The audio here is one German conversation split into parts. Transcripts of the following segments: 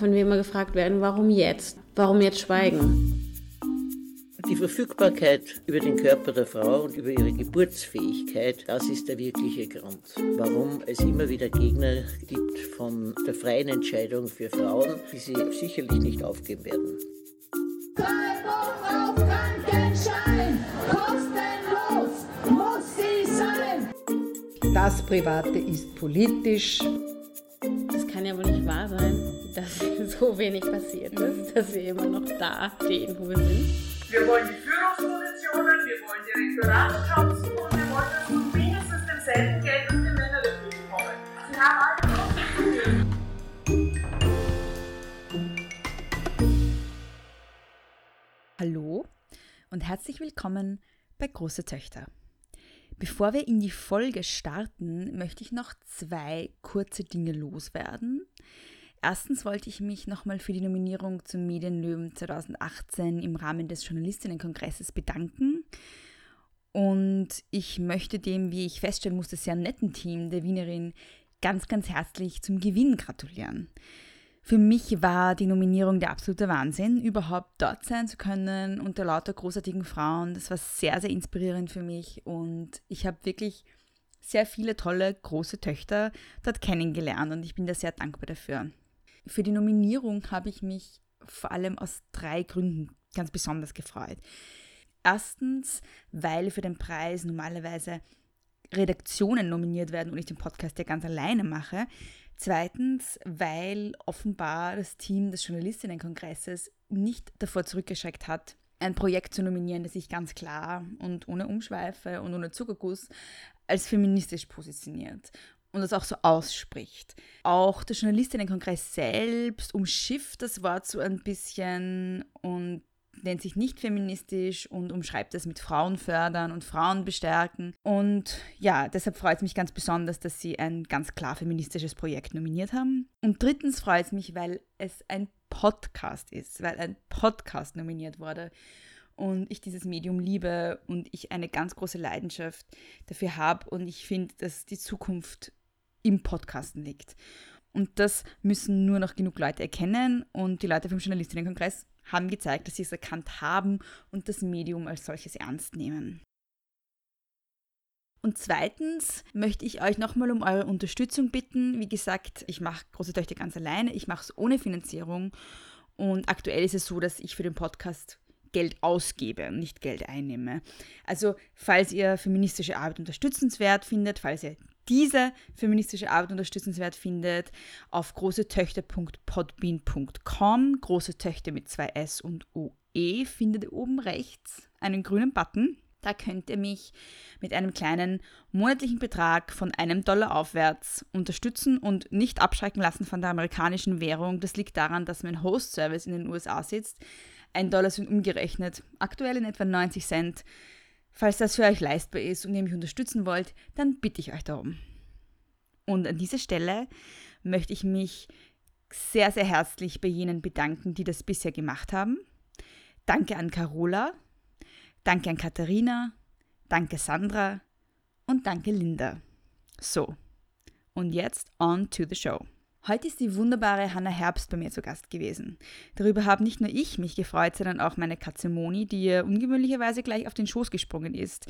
auch wenn wir immer gefragt werden, warum jetzt? Warum jetzt schweigen? Die Verfügbarkeit über den Körper der Frau und über ihre Geburtsfähigkeit, das ist der wirkliche Grund, warum es immer wieder Gegner gibt von der freien Entscheidung für Frauen, die sie sicherlich nicht aufgeben werden. Treibung auf Krankenschein, kostenlos muss sie sein. Das Private ist politisch. Ja wohl nicht wahr sein, dass so wenig passiert ist, dass wir immer noch da stehen, wo wir sind. Wir wollen die Führungspositionen, wir wollen die Rektoratsjobs und wir wollen das von mindestens demselben Geld, das die Männer dafür bekommen. Sie haben alle. Hallo und herzlich willkommen bei Große Töchter. Bevor wir in die Folge starten, möchte ich noch zwei kurze Dinge loswerden. Erstens wollte ich mich nochmal für die Nominierung zum Medienlöwen 2018 im Rahmen des Journalistinnenkongresses bedanken. Und ich möchte dem, wie ich feststellen musste, sehr netten Team der Wienerin ganz, ganz herzlich zum Gewinn gratulieren. Für mich war die Nominierung der absolute Wahnsinn, überhaupt dort sein zu können unter lauter großartigen Frauen. Das war sehr, sehr inspirierend für mich und ich habe wirklich sehr viele tolle große Töchter dort kennengelernt und ich bin da sehr dankbar dafür. Für die Nominierung habe ich mich vor allem aus drei Gründen ganz besonders gefreut. Erstens, weil für den Preis normalerweise Redaktionen nominiert werden und ich den Podcast ja ganz alleine mache. Zweitens, weil offenbar das Team des Journalistinnenkongresses nicht davor zurückgeschreckt hat, ein Projekt zu nominieren, das sich ganz klar und ohne Umschweife und ohne Zuckerguss als feministisch positioniert und das auch so ausspricht. Auch der Journalistinnenkongress selbst umschifft das Wort so ein bisschen und nennt sich nicht feministisch und umschreibt es mit Frauen fördern und Frauen bestärken. Und ja, deshalb freut es mich ganz besonders, dass sie ein ganz klar feministisches Projekt nominiert haben. Und drittens freut es mich, weil es ein Podcast ist, weil ein Podcast nominiert wurde und ich dieses Medium liebe und ich eine ganz große Leidenschaft dafür habe und ich finde, dass die Zukunft im Podcasten liegt. Und das müssen nur noch genug Leute erkennen und die Leute vom Journalistinnenkongress haben gezeigt, dass sie es erkannt haben und das Medium als solches ernst nehmen. Und zweitens möchte ich euch nochmal um eure Unterstützung bitten. Wie gesagt, ich mache Große Töchter ganz alleine, ich mache es ohne Finanzierung und aktuell ist es so, dass ich für den Podcast Geld ausgebe und nicht Geld einnehme. Also falls ihr feministische Arbeit unterstützenswert findet, falls ihr diese feministische Arbeit unterstützenswert findet, auf großetöchter.podbean.com, große Töchter mit zwei S und OE, findet ihr oben rechts einen grünen Button. Da könnt ihr mich mit einem kleinen monatlichen Betrag von einem Dollar aufwärts unterstützen und nicht abschrecken lassen von der amerikanischen Währung. Das liegt daran, dass mein Host-Service in den USA sitzt. Ein Dollar sind umgerechnet aktuell in etwa 90 Cent. Falls das für euch leistbar ist und ihr mich unterstützen wollt, dann bitte ich euch darum. Und an dieser Stelle möchte ich mich sehr, sehr herzlich bei jenen bedanken, die das bisher gemacht haben. Danke an Carola, danke an Katharina, danke Sandra und danke Linda. So, und jetzt on to the show. Heute ist die wunderbare Hannah Herbst bei mir zu Gast gewesen. Darüber habe nicht nur ich mich gefreut, sondern auch meine Katze Moni, die ihr ungewöhnlicherweise gleich auf den Schoß gesprungen ist.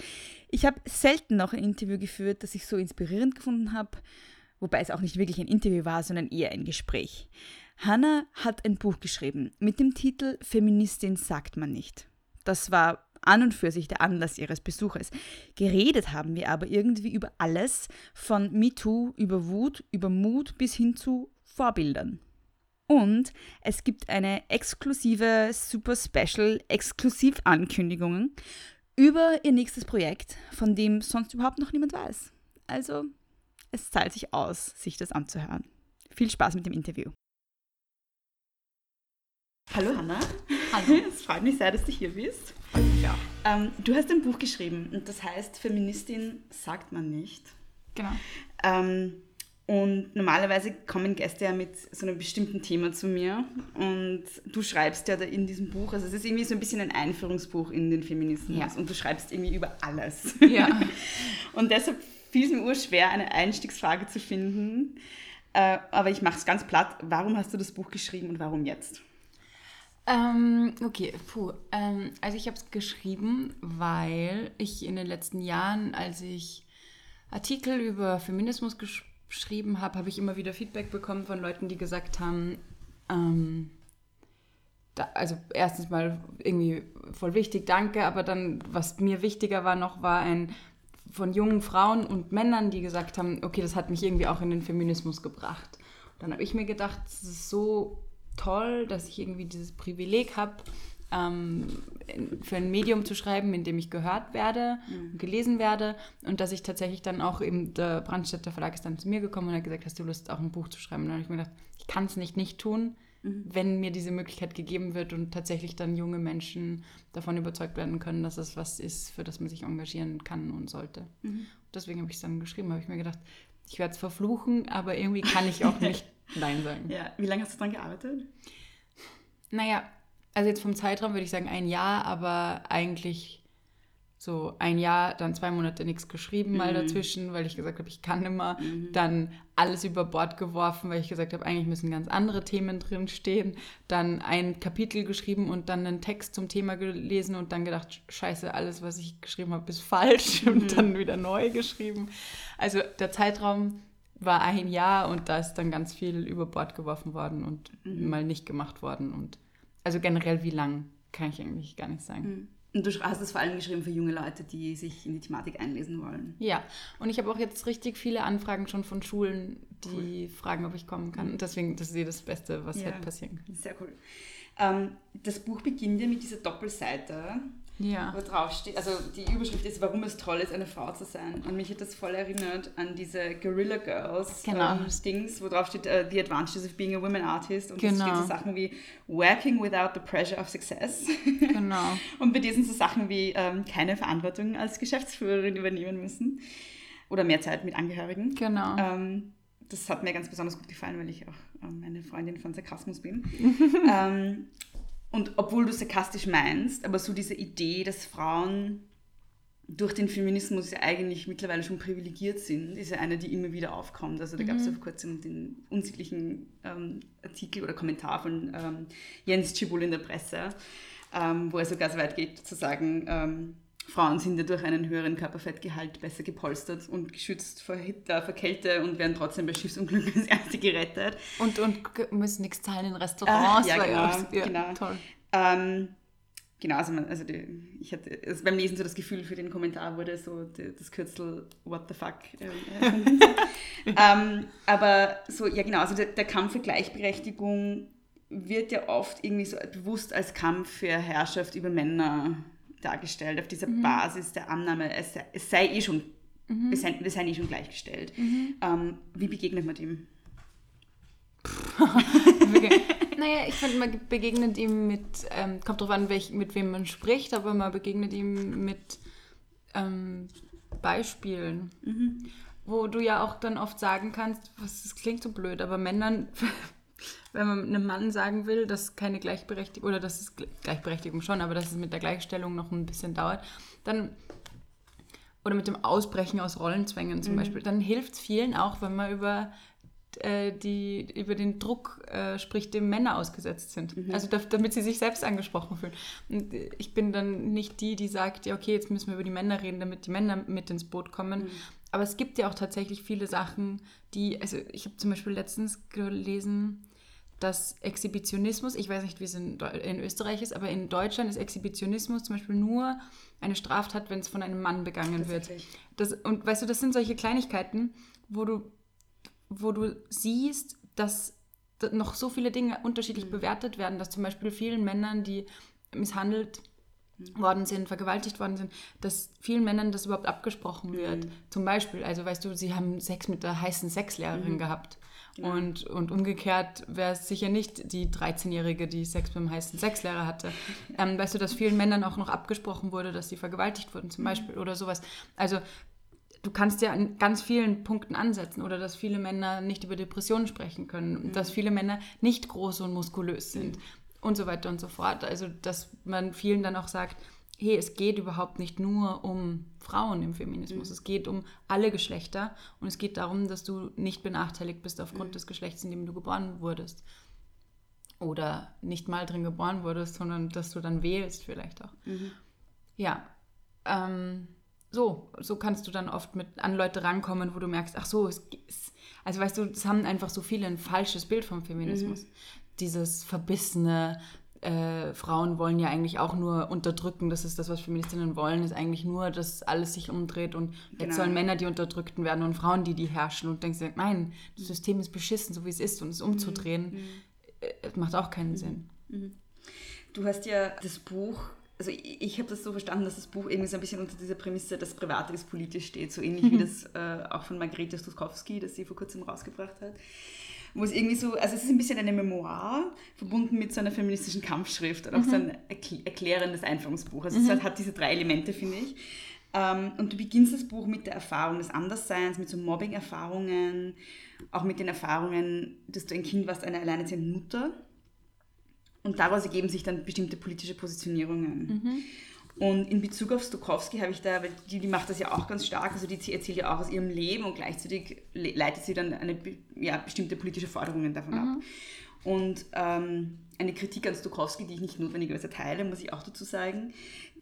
Ich habe selten noch ein Interview geführt, das ich so inspirierend gefunden habe, wobei es auch nicht wirklich ein Interview war, sondern eher ein Gespräch. Hannah hat ein Buch geschrieben mit dem Titel Feministin sagt man nicht. Das war an und für sich der Anlass ihres Besuches. Geredet haben wir aber irgendwie über alles, von MeToo über Wut, über Mut bis hin zu Vorbildern. Und es gibt eine exklusive, super special Exklusivankündigung über ihr nächstes Projekt, von dem sonst überhaupt noch niemand weiß. Also, es zahlt sich aus, sich das anzuhören. Viel Spaß mit dem Interview. Hallo Hanna. Hallo. Es freut mich sehr, dass du hier bist. Ja. Ähm, du hast ein Buch geschrieben und das heißt Feministin sagt man nicht. Genau. Ähm, und normalerweise kommen Gäste ja mit so einem bestimmten Thema zu mir und du schreibst ja da in diesem Buch, also es ist irgendwie so ein bisschen ein Einführungsbuch in den Feminismus Ja. und du schreibst irgendwie über alles. Ja. und deshalb fiel es mir urschwer, eine Einstiegsfrage zu finden. Äh, aber ich mache es ganz platt. Warum hast du das Buch geschrieben und warum jetzt? Ähm, okay, puh. Ähm, also ich habe es geschrieben, weil ich in den letzten Jahren, als ich Artikel über Feminismus gesch geschrieben habe, habe ich immer wieder Feedback bekommen von Leuten, die gesagt haben, ähm, da, also erstens mal irgendwie voll wichtig, danke, aber dann, was mir wichtiger war noch, war ein von jungen Frauen und Männern, die gesagt haben, okay, das hat mich irgendwie auch in den Feminismus gebracht. Dann habe ich mir gedacht, es ist so toll, dass ich irgendwie dieses Privileg habe, ähm, für ein Medium zu schreiben, in dem ich gehört werde und gelesen werde und dass ich tatsächlich dann auch eben, der Brandstätter Verlag ist dann zu mir gekommen und hat gesagt, hast du Lust, auch ein Buch zu schreiben? Und dann habe ich mir gedacht, ich kann es nicht nicht tun, wenn mir diese Möglichkeit gegeben wird und tatsächlich dann junge Menschen davon überzeugt werden können, dass es was ist, für das man sich engagieren kann und sollte. Deswegen habe ich es dann geschrieben, habe ich mir gedacht, ich werde es verfluchen, aber irgendwie kann ich auch nicht Nein sagen. Ja, wie lange hast du daran gearbeitet? Naja, also jetzt vom Zeitraum würde ich sagen ein Jahr, aber eigentlich so ein Jahr, dann zwei Monate nichts geschrieben mal dazwischen, weil ich gesagt habe, ich kann immer. Dann alles über Bord geworfen, weil ich gesagt habe, eigentlich müssen ganz andere Themen drin stehen. Dann ein Kapitel geschrieben und dann einen Text zum Thema gelesen und dann gedacht, scheiße, alles, was ich geschrieben habe, ist falsch und dann wieder neu geschrieben. Also der Zeitraum war ein Jahr und da ist dann ganz viel über Bord geworfen worden und mal nicht gemacht worden. Und also generell wie lang, kann ich eigentlich gar nicht sagen. Und du hast es vor allem geschrieben für junge Leute, die sich in die Thematik einlesen wollen. Ja, und ich habe auch jetzt richtig viele Anfragen schon von Schulen, die fragen, ob ich kommen kann. Und deswegen, das ist eh das Beste, was Ja. hätte passieren können. Sehr cool. Ähm, das Buch beginnt ja mit dieser Doppelseite, Ja. wo drauf steht, also die Überschrift ist, warum es toll ist, eine Frau zu sein. Und mich hat das voll erinnert an diese Guerrilla Girls Genau. ähm, Dings, wo drauf steht, äh, The Advantages of Being a Women Artist. Und es Genau. steht so Sachen wie Working without the pressure of success. Genau. Und bei dir sind so Sachen wie ähm, keine Verantwortung als Geschäftsführerin übernehmen müssen. Oder mehr Zeit mit Angehörigen. Genau. Ähm, das hat mir ganz besonders gut gefallen, weil ich auch ähm, eine Freundin von Sarkasmus bin. ähm, und obwohl du sarkastisch meinst, aber so diese Idee, dass Frauen durch den Feminismus ja eigentlich mittlerweile schon privilegiert sind, ist ja eine, die immer wieder aufkommt. Also da gab es ja vor kurzem den unsittlichen ähm, Artikel oder Kommentar von ähm, Jens Tschibul in der Presse, ähm, wo er sogar so weit geht zu sagen, ähm, Frauen sind ja durch einen höheren Körperfettgehalt besser gepolstert und geschützt vor Hitler, vor Kälte und werden trotzdem bei Schiffsunglücken als Erste gerettet. Und, und müssen nichts zahlen in Restaurants. Ah, ja, genau, ja, genau. Toll. Ähm, genau, also, man, also die, ich hatte also beim Lesen so das Gefühl, für den Kommentar wurde so die, das Kürzel What the fuck äh, erfunden. ähm, aber so, ja genau, also der, der Kampf für Gleichberechtigung wird ja oft irgendwie so bewusst als Kampf für Herrschaft über Männer dargestellt, auf dieser Basis der Annahme, es sei, es sei eh schon, wir, seien, wir seien eh schon gleichgestellt. Ähm, wie begegnet man dem? Naja, ich finde, man begegnet ihm mit, ähm, kommt drauf an, welch, mit wem man spricht, aber man begegnet ihm mit ähm, Beispielen, wo du ja auch dann oft sagen kannst, was, das klingt so blöd, aber Männern, wenn man einem Mann sagen will, dass keine Gleichberechtigung, oder dass es Gle- Gleichberechtigung schon, aber dass es mit der Gleichstellung noch ein bisschen dauert, dann oder mit dem Ausbrechen aus Rollenzwängen zum Beispiel, dann hilft es vielen auch, wenn man über, äh, die, über den Druck äh, spricht, dem Männer ausgesetzt sind. Also da, damit sie sich selbst angesprochen fühlen. Und ich bin dann nicht die, die sagt, ja okay, jetzt müssen wir über die Männer reden, damit die Männer mit ins Boot kommen. Aber es gibt ja auch tatsächlich viele Sachen, die, also ich habe zum Beispiel letztens gelesen, dass Exhibitionismus, ich weiß nicht, wie es in, in Österreich ist, aber in Deutschland ist Exhibitionismus zum Beispiel nur eine Straftat, wenn es von einem Mann begangen wird. Das, und weißt du, das sind solche Kleinigkeiten, wo du, wo du siehst, dass da noch so viele Dinge unterschiedlich bewertet werden, dass zum Beispiel vielen Männern, die misshandelt worden sind, vergewaltigt worden sind, dass vielen Männern das überhaupt abgesprochen wird. Zum Beispiel, also weißt du, sie haben Sex mit der heißen Sexlehrerin gehabt. Und, und umgekehrt wäre es sicher nicht die 13-Jährige, die Sex beim heißen Sexlehrer hatte. Ähm, weißt du, dass vielen Männern auch noch abgesprochen wurde, dass sie vergewaltigt wurden zum Beispiel oder sowas. Also du kannst ja an ganz vielen Punkten ansetzen oder dass viele Männer nicht über Depressionen sprechen können, dass viele Männer nicht groß und muskulös sind und so weiter und so fort. Also dass man vielen dann auch sagt, hey, es geht überhaupt nicht nur um Frauen im Feminismus. Mhm. Es geht um alle Geschlechter und es geht darum, dass du nicht benachteiligt bist aufgrund Mhm. des Geschlechts, in dem du geboren wurdest. Oder nicht mal drin geboren wurdest, sondern dass du dann wählst vielleicht auch. Mhm. Ja. Ähm, so, so kannst du dann oft mit an Leute rankommen, wo du merkst, ach so, es, es also weißt du, es haben einfach so viele ein falsches Bild vom Feminismus. Dieses verbissene, äh, Frauen wollen ja eigentlich auch nur unterdrücken, das ist das, was Feministinnen wollen, ist eigentlich nur, dass alles sich umdreht und jetzt Genau. sollen Männer die Unterdrückten werden und Frauen die, die herrschen und denkst dir, nein, das System ist beschissen, so wie es ist und es umzudrehen, äh, macht auch keinen Sinn. Du hast ja das Buch, also ich, ich habe das so verstanden, dass das Buch irgendwie so ein bisschen unter dieser Prämisse, das Private ist politisch steht, so ähnlich wie das äh, auch von Margrethe Stuskowski, das sie vor kurzem rausgebracht hat. Wo es irgendwie so, also es ist ein bisschen eine Memoir, verbunden mit so einer feministischen Kampfschrift und auch so ein erkl- erklärendes Einführungsbuch. Also es hat, diese drei Elemente, finde ich. Ähm, und du beginnst das Buch mit der Erfahrung des Andersseins, mit so Mobbing-Erfahrungen, auch mit den Erfahrungen, dass du ein Kind warst, einer alleinerziehenden Mutter. Und daraus ergeben sich dann bestimmte politische Positionierungen. Und in Bezug auf Stokowski habe ich da, weil die, die macht das ja auch ganz stark, also die erzählt ja auch aus ihrem Leben und gleichzeitig le- leitet sie dann eine, ja, bestimmte politische Forderungen davon ab. Und ähm, eine Kritik an Stokowski, die ich nicht notwendigerweise teile, muss ich auch dazu sagen,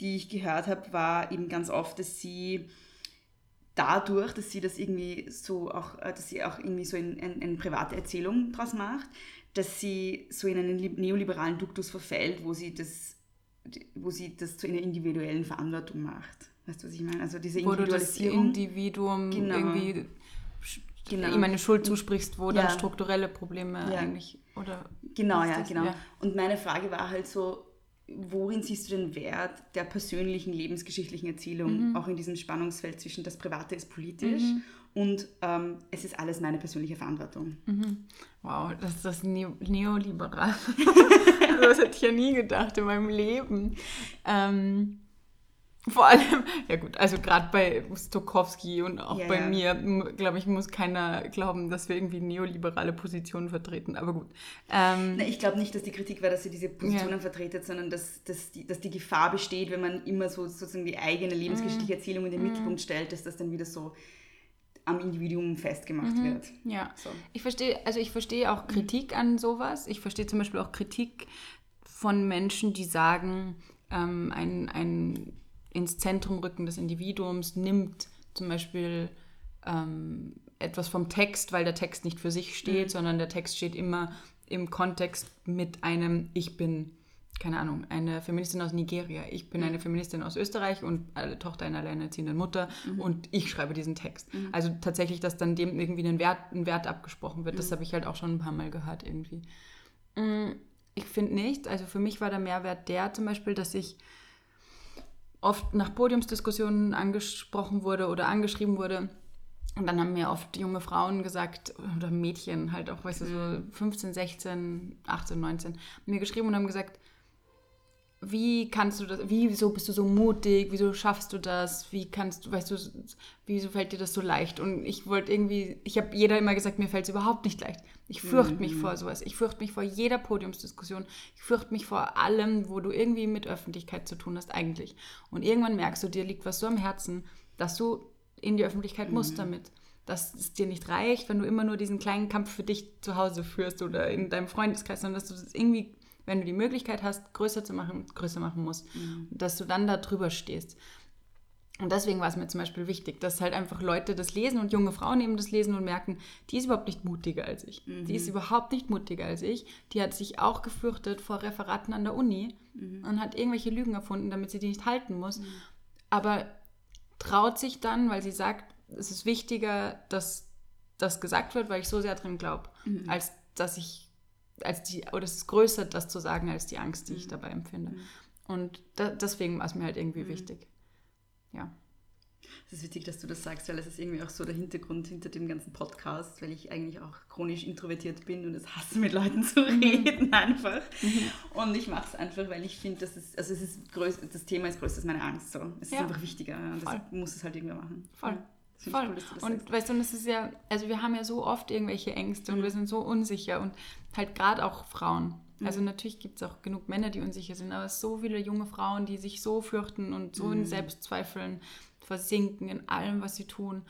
die ich gehört habe, war eben ganz oft, dass sie dadurch, dass sie das irgendwie so auch, äh, dass sie auch irgendwie so in, in, eine private Erzählung draus macht, dass sie so in einen li- neoliberalen Duktus verfällt, wo sie das, wo sie das zu einer individuellen Verantwortung macht. Weißt du, was ich meine? Also diese Wo du das Individualisierung. Individuum Genau. irgendwie Genau. ihm eine Schuld zusprichst, wo dann Ja. strukturelle Probleme Ja. eigentlich oder Genau, ja, das? genau. Ja. Und meine Frage war halt so, worin siehst du den Wert der persönlichen lebensgeschichtlichen Erzählung, Mhm. auch in diesem Spannungsfeld zwischen das Private ist politisch und ähm, es ist alles meine persönliche Verantwortung. Wow, das ist das Neo Neoliberal. also das hätte ich ja nie gedacht in meinem Leben. Ähm, vor allem, ja gut, also gerade bei Stokowski und auch Ja, bei ja. mir, glaube ich, muss keiner glauben, dass wir irgendwie neoliberale Positionen vertreten. Aber gut. Ähm, Na, ich glaube nicht, dass die Kritik war, dass sie diese Positionen Ja. vertretet, sondern dass, dass, die, dass die Gefahr besteht, wenn man immer so sozusagen die eigene lebensgeschichtliche Mhm. Erzählung in den Mittelpunkt stellt, dass das dann wieder so am Individuum festgemacht Mhm. wird. Ja, So. ich verstehe, also ich verstehe auch Kritik an sowas. Ich verstehe zum Beispiel auch Kritik von Menschen, die sagen, ähm, ein, ein ins Zentrum rücken des Individuums nimmt zum Beispiel ähm, etwas vom Text, weil der Text nicht für sich steht, sondern der Text steht immer im Kontext mit einem Ich bin, keine Ahnung, eine Feministin aus Nigeria, ich bin eine Feministin aus Österreich und eine Tochter einer alleinerziehenden Mutter und ich schreibe diesen Text. Also tatsächlich, dass dann dem irgendwie ein Wert, ein Wert abgesprochen wird, das habe ich halt auch schon ein paar Mal gehört irgendwie. Mm, Ich finde nicht, also für mich war der Mehrwert der zum Beispiel, dass ich oft nach Podiumsdiskussionen angesprochen wurde oder angeschrieben wurde. Und dann haben mir oft junge Frauen gesagt, oder Mädchen halt auch, weißt du, so 15, 16, 18, 19, mir geschrieben und haben gesagt, wie kannst du das, wie, wieso bist du so mutig, wieso schaffst du das, wie kannst du, weißt du, wieso fällt dir das so leicht? Und ich wollte irgendwie, ich habe jeder immer gesagt, mir fällt es überhaupt nicht leicht. Ich fürchte mich vor sowas, ich fürchte mich vor jeder Podiumsdiskussion, ich fürchte mich vor allem, wo du irgendwie mit Öffentlichkeit zu tun hast eigentlich. Und irgendwann merkst du, dir liegt was so am Herzen, dass du in die Öffentlichkeit musst damit. Dass es dir nicht reicht, wenn du immer nur diesen kleinen Kampf für dich zu Hause führst oder in deinem Freundeskreis, sondern dass du das irgendwie, wenn du die Möglichkeit hast, größer zu machen, größer machen musst. Und dass du dann da drüber stehst. Und deswegen war es mir zum Beispiel wichtig, dass halt einfach Leute das lesen und junge Frauen eben das lesen und merken, die ist überhaupt nicht mutiger als ich. Die ist überhaupt nicht mutiger als ich. Die hat sich auch gefürchtet vor Referaten an der Uni und hat irgendwelche Lügen erfunden, damit sie die nicht halten muss. Aber traut sich dann, weil sie sagt, es ist wichtiger, dass das gesagt wird, weil ich so sehr drin glaube, als dass ich, als die, oder es ist größer, das zu sagen, als die Angst, die ich dabei empfinde. Und da, deswegen war es mir halt irgendwie wichtig. Ja. Es ist witzig, dass du das sagst, weil es ist irgendwie auch so der Hintergrund hinter dem ganzen Podcast, weil ich eigentlich auch chronisch introvertiert bin und es hasse, mit Leuten zu Mhm. reden einfach. Und ich mache es einfach, weil ich finde, dass es, also es ist größ, das Thema ist größer als meine Angst. So. Es Ja. ist einfach wichtiger und Voll. das muss es halt irgendwie machen. Voll. Voll. cool, und sagst. weißt du, und es ist ja, also wir haben ja so oft irgendwelche Ängste Mhm. und wir sind so unsicher und halt gerade auch Frauen. Also natürlich gibt es auch genug Männer, die unsicher sind, aber so viele junge Frauen, die sich so fürchten und so in Selbstzweifeln versinken in allem, was sie tun.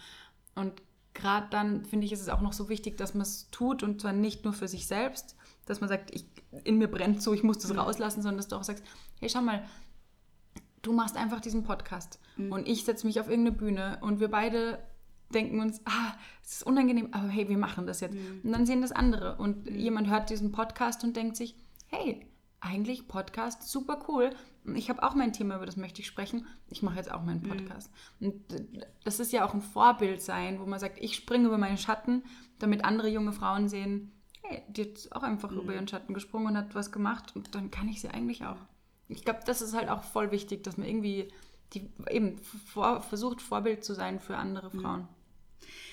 Und gerade dann finde ich, ist es auch noch so wichtig, dass man es tut und zwar nicht nur für sich selbst, dass man sagt, ich, in mir brennt so, ich muss das rauslassen, sondern dass du auch sagst, hey, schau mal, du machst einfach diesen Podcast und ich setze mich auf irgendeine Bühne und wir beide denken uns, ah, es ist unangenehm, aber hey, wir machen das jetzt. Und dann sehen das andere und jemand hört diesen Podcast und denkt sich, hey, eigentlich Podcast, super cool. Ich habe auch mein Thema, über das möchte ich sprechen. Ich mache jetzt auch meinen Podcast. Und das ist ja auch ein Vorbild sein, wo man sagt, ich springe über meinen Schatten, damit andere junge Frauen sehen, hey, die hat auch einfach über ihren Schatten gesprungen und hat was gemacht und dann kann ich sie eigentlich auch. Ich glaube, das ist halt auch voll wichtig, dass man irgendwie die, eben vor, versucht, Vorbild zu sein für andere Frauen.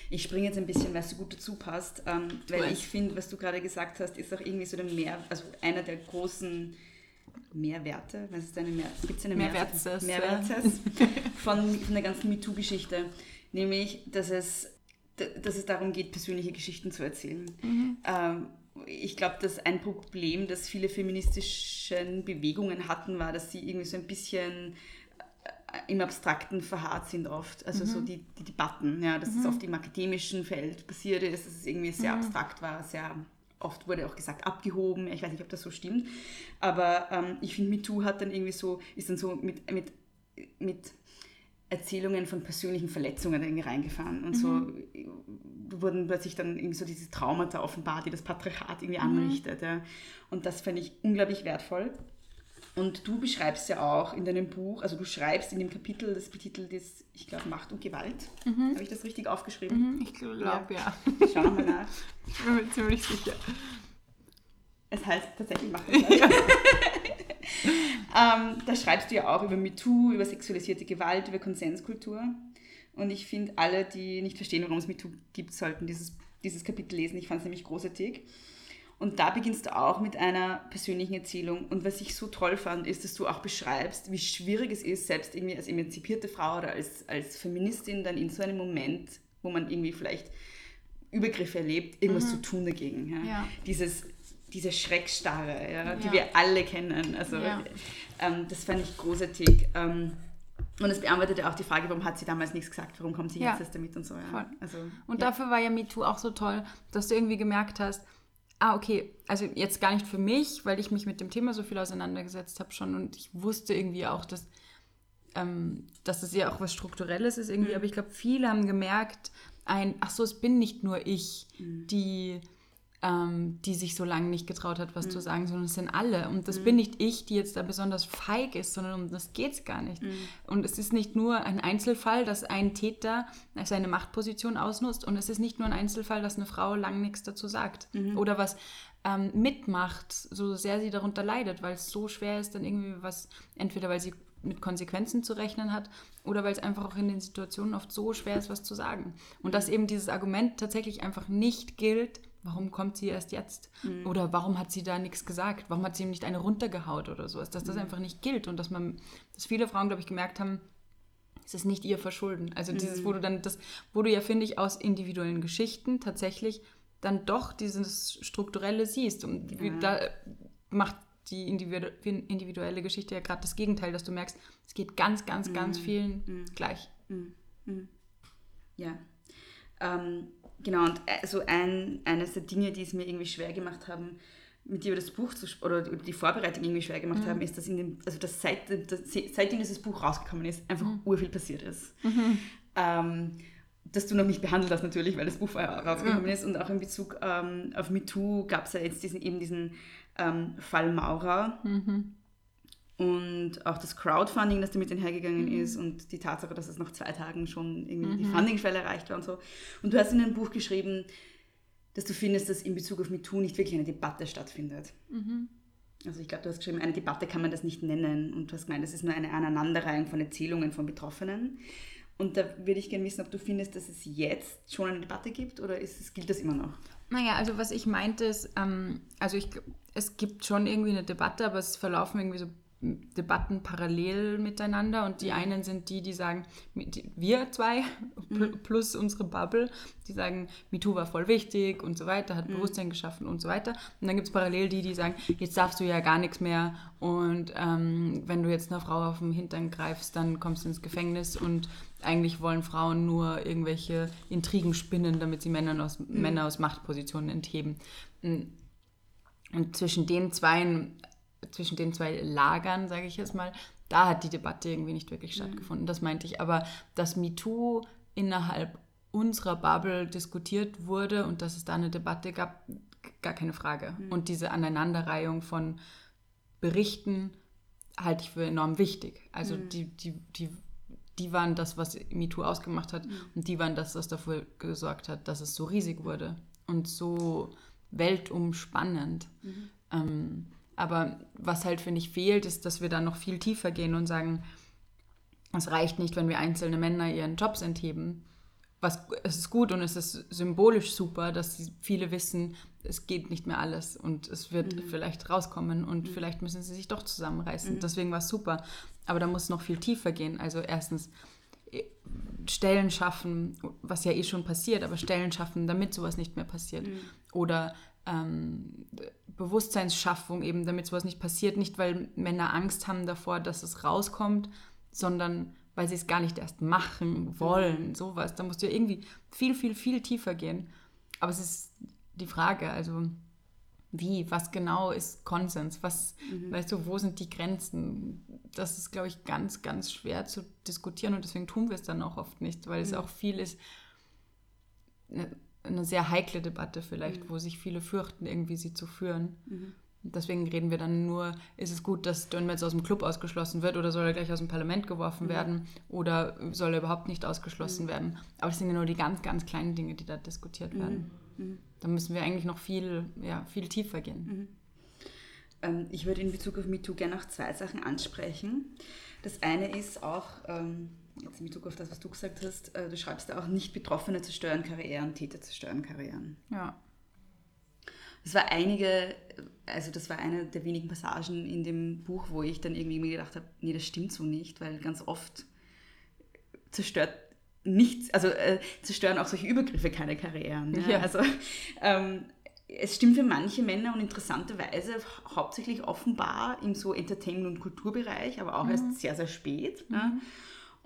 Ich springe jetzt ein bisschen, weil es so gut dazu passt, ähm, weil ich finde, was du gerade gesagt hast, ist auch irgendwie so der Mehr, also einer der großen Mehrwerte, was ist eine Mehr, gibt's eine Mehrwertes. Mehrwertes von, von der ganzen MeToo-Geschichte, nämlich, dass es, dass es darum geht, persönliche Geschichten zu erzählen. Ähm, ich glaube, dass ein Problem, das viele feministischen Bewegungen hatten, war, dass sie irgendwie so ein bisschen äh, im Abstrakten verharrt sind oft. Also so die, die Debatten, ja, dass es oft im akademischen Feld passiert ist, dass es irgendwie sehr abstrakt war, sehr oft wurde auch gesagt abgehoben. Ich weiß nicht, ob das so stimmt. Aber ähm, ich finde, MeToo hat dann irgendwie so, ist dann so mit, mit, mit Erzählungen von persönlichen Verletzungen irgendwie reingefahren und so wurden plötzlich dann irgendwie so diese Traumata offenbart, die das Patriarchat irgendwie anrichtet. Ja. Und das fand ich unglaublich wertvoll. Und du beschreibst ja auch in deinem Buch, also du schreibst in dem Kapitel, das betitelt ist, ich glaube, Macht und Gewalt. Habe ich das richtig aufgeschrieben? Ich glaube, ja. Schau nochmal nach. Ich bin mir ziemlich sicher. Es heißt tatsächlich Macht und Gewalt. Ähm, da schreibst du ja auch über MeToo, über sexualisierte Gewalt, über Konsenskultur. Und ich finde, alle, die nicht verstehen, warum es MeToo gibt, sollten dieses, dieses Kapitel lesen. Ich fand es nämlich großartig. Und da beginnst du auch mit einer persönlichen Erzählung. Und was ich so toll fand, ist, dass du auch beschreibst, wie schwierig es ist, selbst irgendwie als emanzipierte Frau oder als, als Feministin dann in so einem Moment, wo man irgendwie vielleicht Übergriffe erlebt, irgendwas zu tun dagegen. Ja? Ja. Dieses, diese Schreckstarre, ja, die wir alle kennen. Also ähm, das fand ich großartig. Ähm, und es beantwortet ja auch die Frage, warum hat sie damals nichts gesagt, warum kommt sie jetzt erst damit und so. Ja. Voll. Also, Und dafür war ja MeToo auch so toll, dass du irgendwie gemerkt hast, ah, okay, also jetzt gar nicht für mich, weil ich mich mit dem Thema so viel auseinandergesetzt habe schon und ich wusste irgendwie auch, dass, ähm, dass es ja auch was Strukturelles ist irgendwie, aber ich glaube, viele haben gemerkt, ein, ach so, es bin nicht nur ich, die, ähm, die sich so lange nicht getraut hat, was zu sagen, sondern es sind alle. Und das bin nicht ich, die jetzt da besonders feig ist, sondern um das geht es gar nicht. Und es ist nicht nur ein Einzelfall, dass ein Täter seine Machtposition ausnutzt und es ist nicht nur ein Einzelfall, dass eine Frau lang nichts dazu sagt oder was ähm, mitmacht, so sehr sie darunter leidet, weil es so schwer ist, dann irgendwie was, entweder weil sie mit Konsequenzen zu rechnen hat oder weil es einfach auch in den Situationen oft so schwer ist, was zu sagen. Und dass eben dieses Argument tatsächlich einfach nicht gilt, warum kommt sie erst jetzt? Oder warum hat sie da nichts gesagt? Warum hat sie ihm nicht eine runtergehaut oder sowas? Dass das einfach nicht gilt und dass man, dass viele Frauen, glaube ich, gemerkt haben, es ist nicht ihr Verschulden. Also dieses, wo du dann das, wo du ja, finde ich, aus individuellen Geschichten tatsächlich dann doch dieses Strukturelle siehst. Und wie, da äh, macht die individu individuelle Geschichte ja gerade das Gegenteil, dass du merkst, es geht ganz, ganz, ganz vielen gleich. Ja. Ähm, genau, und äh, so ein, eines der Dinge, die es mir irgendwie schwer gemacht haben, mit dir über das Buch zu oder über die Vorbereitung irgendwie schwer gemacht haben, ist, dass in dem, also dass seit, dass, seitdem dieses Buch rausgekommen ist, einfach urviel passiert ist. Ähm, das du noch nicht behandelt hast natürlich, weil das Buch vorher rausgekommen ist. Und auch in Bezug ähm, auf MeToo gab es ja jetzt diesen, eben diesen ähm, Fall Maurer und auch das Crowdfunding, das damit einhergegangen ist und die Tatsache, dass es nach zwei Tagen schon irgendwie die Fundingschwelle erreicht war und so. Und du hast in einem Buch geschrieben, dass du findest, dass in Bezug auf MeToo nicht wirklich eine Debatte stattfindet. Also ich glaube, du hast geschrieben, eine Debatte kann man das nicht nennen und du hast gemeint, das ist nur eine Aneinanderreihung von Erzählungen von Betroffenen. Und da würde ich gerne wissen, ob du findest, dass es jetzt schon eine Debatte gibt oder ist es, gilt das immer noch? Naja, also was ich meinte ist, ähm, also ich, es gibt schon irgendwie eine Debatte, aber es verlaufen irgendwie so Debatten parallel miteinander und die einen sind die, die sagen, wir zwei pl- plus unsere Bubble, die sagen, MeToo war voll wichtig und so weiter, hat Bewusstsein geschaffen und so weiter. Und dann gibt es parallel die, die sagen, jetzt darfst du ja gar nichts mehr und ähm, wenn du jetzt einer Frau auf den Hintern greifst, dann kommst du ins Gefängnis und eigentlich wollen Frauen nur irgendwelche Intrigen spinnen, damit sie Männer aus, Männer aus Machtpositionen entheben. Und zwischen den zwei, zwischen den zwei Lagern, sage ich jetzt mal, da hat die Debatte irgendwie nicht wirklich stattgefunden. Das meinte ich. Aber dass MeToo innerhalb unserer Bubble diskutiert wurde und dass es da eine Debatte gab, gar keine Frage. Und diese Aneinanderreihung von Berichten halte ich für enorm wichtig. Also die, die, die, die waren das, was MeToo ausgemacht hat und die waren das, was dafür gesorgt hat, dass es so riesig wurde und so weltumspannend. Ähm, aber was halt, finde ich, fehlt, ist, dass wir da noch viel tiefer gehen und sagen, es reicht nicht, wenn wir einzelne Männer ihren Jobs entheben. Was, es ist gut und es ist symbolisch super, dass viele wissen, es geht nicht mehr alles und es wird vielleicht rauskommen und vielleicht müssen sie sich doch zusammenreißen. Deswegen war es super. Aber da muss es noch viel tiefer gehen. Also erstens eh, Stellen schaffen, was ja eh schon passiert, aber Stellen schaffen, damit sowas nicht mehr passiert. Oder ähm, Bewusstseinsschaffung eben, damit sowas nicht passiert. Nicht, weil Männer Angst haben davor, dass es rauskommt, sondern weil sie es gar nicht erst machen wollen. Sowas. Da musst du ja irgendwie viel, viel, viel tiefer gehen. Aber es ist die Frage, also wie, was genau ist Konsens? Was, weißt du, wo sind die Grenzen? Das ist, glaube ich, ganz, ganz schwer zu diskutieren und deswegen tun wir es dann auch oft nicht, weil es auch viel ist, eine, sehr heikle Debatte vielleicht, wo sich viele fürchten, irgendwie sie zu führen. Und Deswegen reden wir dann nur, ist es gut, dass John Metz aus dem Club ausgeschlossen wird oder soll er gleich aus dem Parlament geworfen werden oder soll er überhaupt nicht ausgeschlossen werden? Aber das sind ja nur die ganz, ganz kleinen Dinge, die da diskutiert werden. Da müssen wir eigentlich noch viel, ja, viel tiefer gehen. Ähm, ich würde in Bezug auf MeToo gerne noch zwei Sachen ansprechen. Das eine ist auch, ähm, jetzt in Bezug auf das, was du gesagt hast, äh, du schreibst ja auch, nicht Betroffene zerstören Karrieren, Täter zerstören Karrieren. Ja. Das war einige, also das war eine der wenigen Passagen in dem Buch, wo ich dann irgendwie mir gedacht habe, nee, das stimmt so nicht, weil ganz oft zerstört nichts, also äh, zerstören auch solche Übergriffe keine Karrieren. Ja? Ja. Also ähm, es stimmt für manche Männer und interessanterweise hauptsächlich offenbar im so Entertainment- und Kulturbereich, aber auch erst sehr, sehr spät. Ja?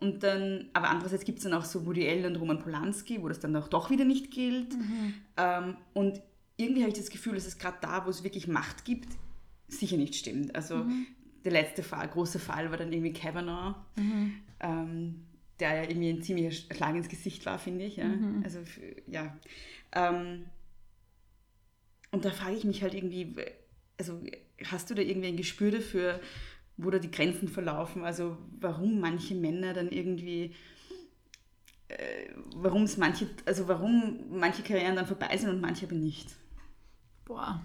Und dann, aber andererseits gibt es dann auch so Woody Allen und Roman Polanski, wo das dann auch doch wieder nicht gilt. Ähm, und irgendwie habe ich das Gefühl, dass es gerade da, wo es wirklich Macht gibt, sicher nicht stimmt. Also der letzte Fall, große Fall war dann irgendwie Kavanaugh, ähm, der ja irgendwie ein ziemlicher Schlag ins Gesicht war, finde ich. Ja? Also f- ja. Ähm, und da frage ich mich halt irgendwie, also hast du da irgendwie ein Gespür dafür, wo da die Grenzen verlaufen? Also warum manche Männer dann irgendwie, äh, warum es manche, also warum manche Karrieren dann vorbei sind und manche aber nicht? Boah.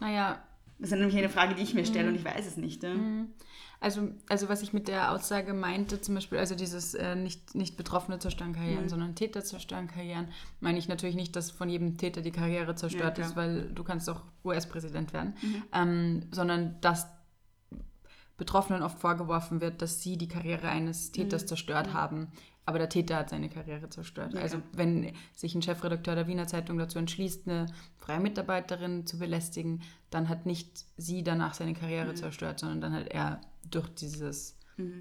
Naja, Das ist nämlich eine Frage, die ich mir stelle und ich weiß es nicht. Ja? Also, also was ich mit der Aussage meinte, zum Beispiel, also dieses äh, nicht, nicht Betroffene zerstören Karrieren, sondern Täter zerstören Karrieren, meine ich natürlich nicht, dass von jedem Täter die Karriere zerstört Ja, ist, weil du kannst auch US-Präsident werden, ähm, sondern dass Betroffenen oft vorgeworfen wird, dass sie die Karriere eines Täters zerstört haben, aber der Täter hat seine Karriere zerstört. Ja. Also wenn sich ein Chefredakteur der Wiener Zeitung dazu entschließt, eine freie Mitarbeiterin zu belästigen, dann hat nicht sie danach seine Karriere zerstört, sondern dann hat er durch dieses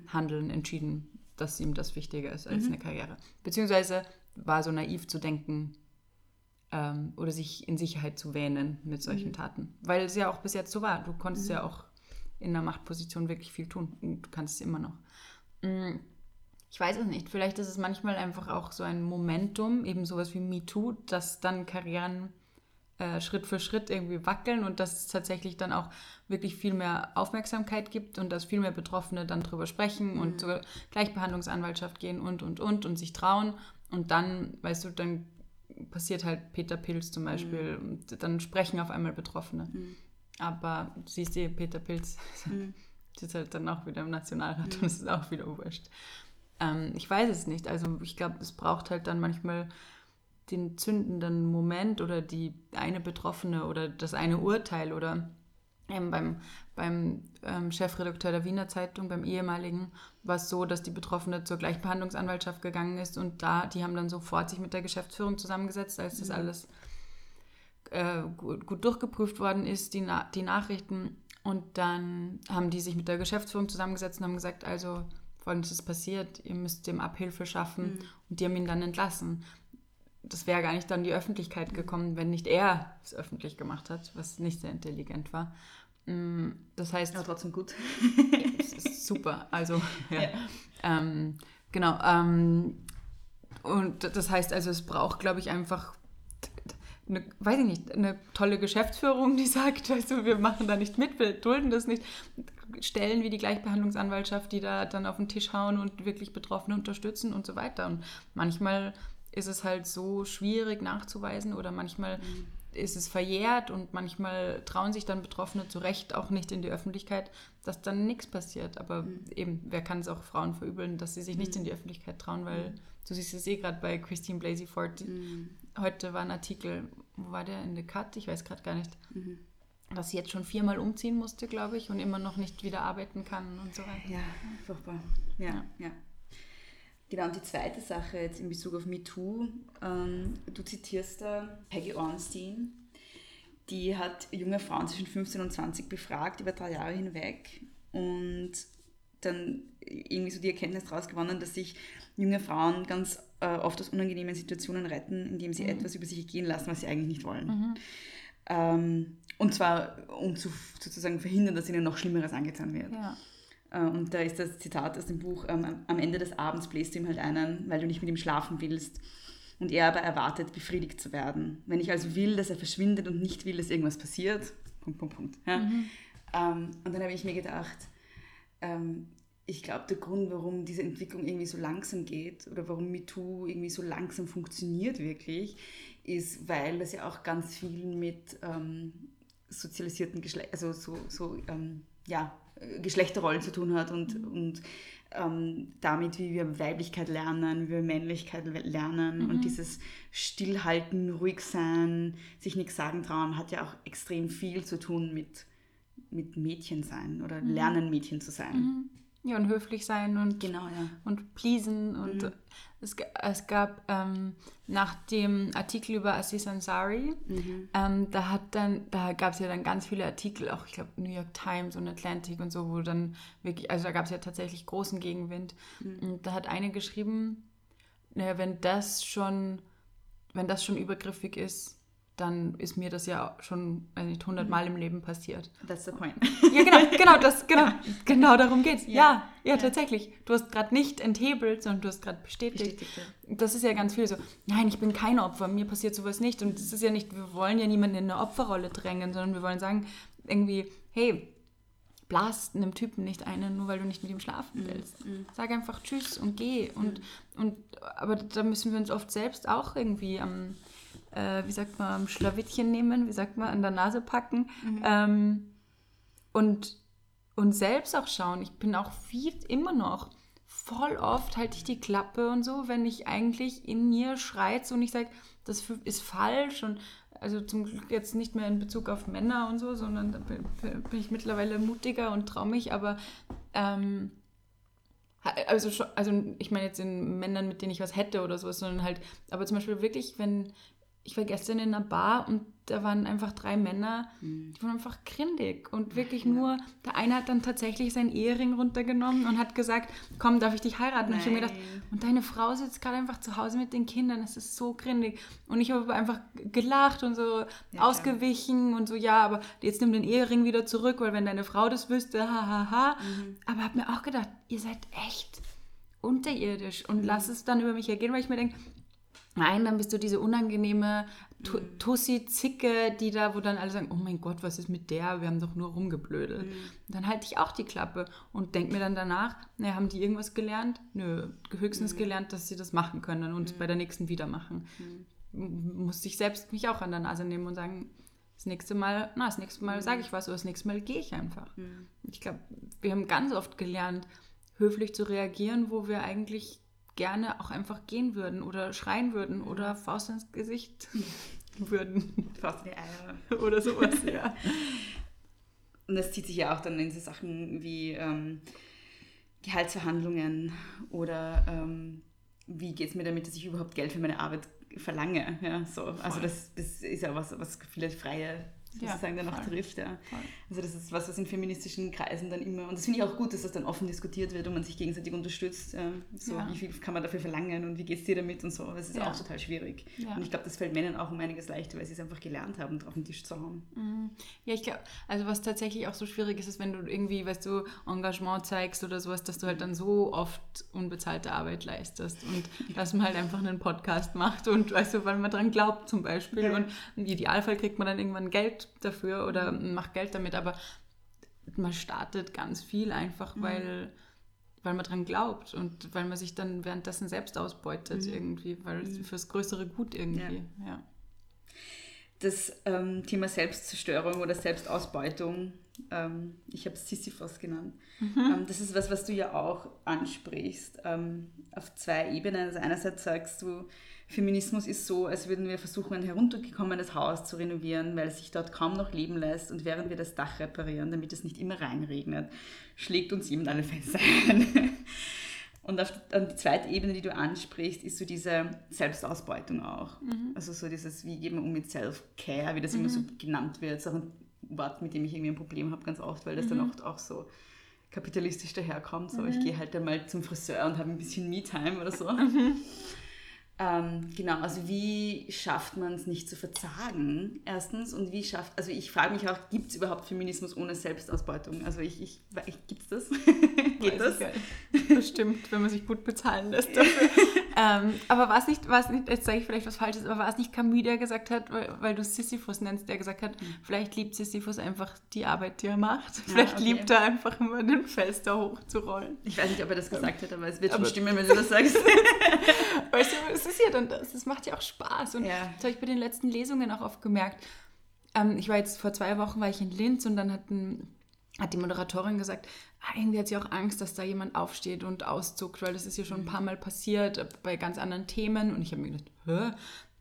Handeln entschieden, dass ihm das wichtiger ist als eine Karriere. Beziehungsweise war so naiv zu denken ähm, oder sich in Sicherheit zu wähnen mit solchen Taten. Weil es ja auch bis jetzt so war. Du konntest ja auch in einer Machtposition wirklich viel tun. Und du kannst es immer noch. Mm, Ich weiß es nicht. Vielleicht ist es manchmal einfach auch so ein Momentum, eben sowas wie MeToo, dass dann Karrieren äh, Schritt für Schritt irgendwie wackeln und dass es tatsächlich dann auch wirklich viel mehr Aufmerksamkeit gibt und dass viel mehr Betroffene dann drüber sprechen und zur Gleichbehandlungsanwaltschaft gehen und, und, und und sich trauen. Und dann, weißt du, dann passiert halt Peter Pilz zum Beispiel und dann sprechen auf einmal Betroffene. Aber du siehst eh, Peter Pilz sitzt halt dann auch wieder im Nationalrat und es ist auch wieder wurscht. Ähm, ich weiß es nicht. Also ich glaube, es braucht halt dann manchmal den zündenden Moment oder die eine Betroffene oder das eine Urteil oder ähm, beim, beim ähm, Chefredakteur der Wiener Zeitung, beim ehemaligen, war es so, dass die Betroffene zur Gleichbehandlungsanwaltschaft gegangen ist und da, die haben dann sofort sich mit der Geschäftsführung zusammengesetzt, als das alles äh, gut, gut durchgeprüft worden ist, die, Na die Nachrichten. Und dann haben die sich mit der Geschäftsführung zusammengesetzt und haben gesagt, also folgendes ist passiert, ihr müsst dem Abhilfe schaffen und die haben ihn dann entlassen. Das wäre gar nicht dann die Öffentlichkeit gekommen, wenn nicht er es öffentlich gemacht hat, was nicht sehr intelligent war. Mm, Das heißt, Aber trotzdem gut. es ist super. Also, ja. Ähm, genau. Ähm, und das heißt also, es braucht, glaube ich, einfach, eine, weiß ich nicht, eine tolle Geschäftsführung, die sagt, weißt du, wir machen da nicht mit, wir dulden das nicht. Stellen wie die Gleichbehandlungsanwaltschaft, die da dann auf den Tisch hauen und wirklich Betroffene unterstützen und so weiter. Und manchmal ist es halt so schwierig nachzuweisen oder manchmal ist es verjährt und manchmal trauen sich dann Betroffene zu Recht auch nicht in die Öffentlichkeit, dass dann nichts passiert. Aber eben, wer kann es auch Frauen verübeln, dass sie sich nicht in die Öffentlichkeit trauen, weil du siehst es eh gerade bei Christine Blasey Ford. die- Heute war ein Artikel, wo war der in The Cut? Ich weiß gerade gar nicht. Dass sie jetzt schon viermal umziehen musste, glaube ich, und immer noch nicht wieder arbeiten kann und so weiter. Ja, furchtbar. Ja, ja. Genau, und die zweite Sache jetzt in Bezug auf MeToo, ähm, du zitierst da Peggy Ornstein, die hat junge Frauen zwischen 15 und 20 befragt über drei Jahre hinweg und dann irgendwie so die Erkenntnis daraus gewonnen, dass sich junge Frauen ganz äh, oft aus unangenehmen Situationen retten, indem sie etwas über sich gehen lassen, was sie eigentlich nicht wollen. Ähm, und zwar, um zu sozusagen verhindern, dass ihnen noch Schlimmeres angetan wird. Ja. Äh, Und da ist das Zitat aus dem Buch, ähm, am- Ende des Abends bläst du ihm halt einen, weil du nicht mit ihm schlafen willst. Und er aber erwartet, befriedigt zu werden. Wenn ich also will, dass er verschwindet und nicht will, dass irgendwas passiert, Punkt, Punkt, Punkt. Ja? Ähm, und dann habe ich mir gedacht, ähm, ich glaube, der Grund, warum diese Entwicklung irgendwie so langsam geht oder warum MeToo irgendwie so langsam funktioniert wirklich, ist, weil das ja auch ganz viel mit ähm, sozialisierten Geschle also so, so ähm, ja, äh, Geschlechterrollen zu tun hat und, und ähm, damit, wie wir Weiblichkeit lernen, wie wir Männlichkeit le- lernen und dieses Stillhalten, ruhig sein, sich nichts sagen trauen, hat ja auch extrem viel zu tun mit, mit Mädchen sein oder lernen, Mädchen zu sein. Ja, und höflich sein und, Genau, ja. und pleasen. Und es, g- es gab ähm, nach dem Artikel über Aziz Ansari, ähm, da, hat dann, da gab es ja dann ganz viele Artikel, auch ich glaube New York Times und Atlantic und so, wo dann wirklich, also da gab es ja tatsächlich großen Gegenwind. Und da hat eine geschrieben, naja, wenn das schon, wenn das schon übergriffig ist, dann ist mir das ja schon weiß nicht, 100 Mal im Leben passiert. That's the point. Ja, genau, genau, das, genau, genau darum geht's. Ja, ja, tatsächlich. Du hast gerade nicht enthebelt, sondern du hast gerade bestätigt. Bestätigt, Das ist ja ganz viel so, nein, ich bin kein Opfer, mir passiert sowas nicht. Und das ist ja nicht, wir wollen ja niemanden in eine Opferrolle drängen, sondern wir wollen sagen, irgendwie, hey, blast einem Typen nicht einen, nur weil du nicht mit ihm schlafen willst. Sag einfach Tschüss und geh. Und, und, aber da müssen wir uns oft selbst auch irgendwie am, äh, wie sagt man, am Schlawittchen nehmen, wie sagt man, an der Nase packen. Ähm, und, und selbst auch schauen. Ich bin auch viel, immer noch, voll oft halte ich die Klappe und so, wenn ich eigentlich in mir schreit und ich sage, das ist falsch und also zum Glück jetzt nicht mehr in Bezug auf Männer und so, sondern da bin, bin ich mittlerweile mutiger und traue mich, aber ähm, also, also ich meine jetzt in Männern, mit denen ich was hätte oder sowas, sondern halt, aber zum Beispiel wirklich, wenn, ich war gestern in einer Bar und da waren einfach drei Männer, die waren einfach grindig und wirklich nur, der eine hat dann tatsächlich seinen Ehering runtergenommen und hat gesagt, komm, darf ich dich heiraten? Und ich habe mir gedacht, und deine Frau sitzt gerade einfach zu Hause mit den Kindern, das ist so grindig. Und ich habe einfach gelacht und so ausgewichen und so, ja, aber jetzt nimm den Ehering wieder zurück, weil wenn deine Frau das wüsste, hahaha. Ha, ha. Aber habe mir auch gedacht, ihr seid echt unterirdisch und lass es dann über mich ergehen, weil ich mir denke, Nein, dann bist du diese unangenehme Tu- Tussi-Zicke, die da, wo dann alle sagen, oh mein Gott, was ist mit der? Wir haben doch nur rumgeblödelt. Und dann halte ich auch die Klappe und denke mir dann danach, naja, haben die irgendwas gelernt? Nö, höchstens gelernt, dass sie das machen können und es bei der nächsten wieder machen. M- Musste ich selbst mich auch an der Nase nehmen und sagen, das nächste Mal, na, das nächste Mal sage ich was oder das nächste Mal gehe ich einfach. Ich glaube, wir haben ganz oft gelernt, höflich zu reagieren, wo wir eigentlich gerne auch einfach gehen würden oder schreien würden oder Faust ins Gesicht würden Fast die Eier. oder sowas, ja. und das zieht sich ja auch dann in so Sachen wie ähm, Gehaltsverhandlungen oder ähm, wie geht es mir damit, dass ich überhaupt Geld für meine Arbeit verlange. Ja, so. Also das, das ist ja was, was viele Freie Ja, sozusagen dann auch voll. trifft. Ja. Voll. Also das ist was, was in feministischen Kreisen dann immer, und das finde ich auch gut, dass das dann offen diskutiert wird und man sich gegenseitig unterstützt. Ja. So, Ja. Wie viel kann man dafür verlangen und wie geht es dir damit und so. Das ist Ja. auch total schwierig. Ja. Und ich glaube, das fällt Männern auch um einiges leichter, weil sie es einfach gelernt haben, drauf den Tisch zu hauen. Ja, ich glaube, also was tatsächlich auch so schwierig ist, ist, wenn du irgendwie, weißt du, Engagement zeigst oder sowas, dass du halt dann so oft unbezahlte Arbeit leistest und dass man halt einfach einen Podcast macht und weißt du, weil man dran glaubt zum Beispiel Ja. und im Idealfall kriegt man dann irgendwann Geld dafür oder macht Geld damit, aber man startet ganz viel einfach, weil weil man dran glaubt und weil man sich dann währenddessen selbst ausbeutet irgendwie, weil es fürs größere Gut irgendwie, ja. Das ähm, Thema Selbstzerstörung oder Selbstausbeutung, ähm, ich habe es Sisyphos genannt. Ähm, das ist was, was du ja auch ansprichst, ähm, auf zwei Ebenen. Also einerseits sagst du, Feminismus ist so, als würden wir versuchen, ein heruntergekommenes Haus zu renovieren, weil es sich dort kaum noch leben lässt und während wir das Dach reparieren, damit es nicht immer reinregnet, schlägt uns jemand alle Fenster ein. Und auf die zweite Ebene, die du ansprichst, ist so diese Selbstausbeutung auch. Also so dieses, wie geht man um mit Self-Care, wie das immer so genannt wird. Das ist auch ein Wort, mit dem ich irgendwie ein Problem habe ganz oft, weil das dann oft auch so kapitalistisch daherkommt. So, ich gehe halt dann mal zum Friseur und habe ein bisschen Me-Time oder so. Ähm, genau, also wie schafft man es nicht zu verzagen, erstens, und wie schafft, also ich frage mich auch, gibt es überhaupt Feminismus ohne Selbstausbeutung? Also ich, ich, ich gibt es das? Geht das? Weiß nicht. Bestimmt, wenn man sich gut bezahlen lässt dafür. ähm, aber war es nicht, war es nicht, jetzt sage ich vielleicht was Falsches, aber war es nicht Camus, der gesagt hat, weil, weil du Sisyphus nennst, der gesagt hat, vielleicht liebt Sisyphus einfach die Arbeit, die er macht. Vielleicht okay. liebt er einfach immer den Fels da hochzurollen. Ich weiß nicht, ob er das gesagt hat, aber es wird schon Aber- stimmen, wenn du das sagst. Weißt du, es ist ja dann das, es macht ja auch Spaß. Und Ja. das habe ich bei den letzten Lesungen auch oft gemerkt. Ähm, ich war jetzt vor zwei Wochen war ich in Linz und dann hat, ein, hat die Moderatorin gesagt, ah, irgendwie hat sie auch Angst, dass da jemand aufsteht und auszuckt, weil das ist ja schon ein paar Mal passiert äh, bei ganz anderen Themen. Und ich habe mir gedacht, Hä?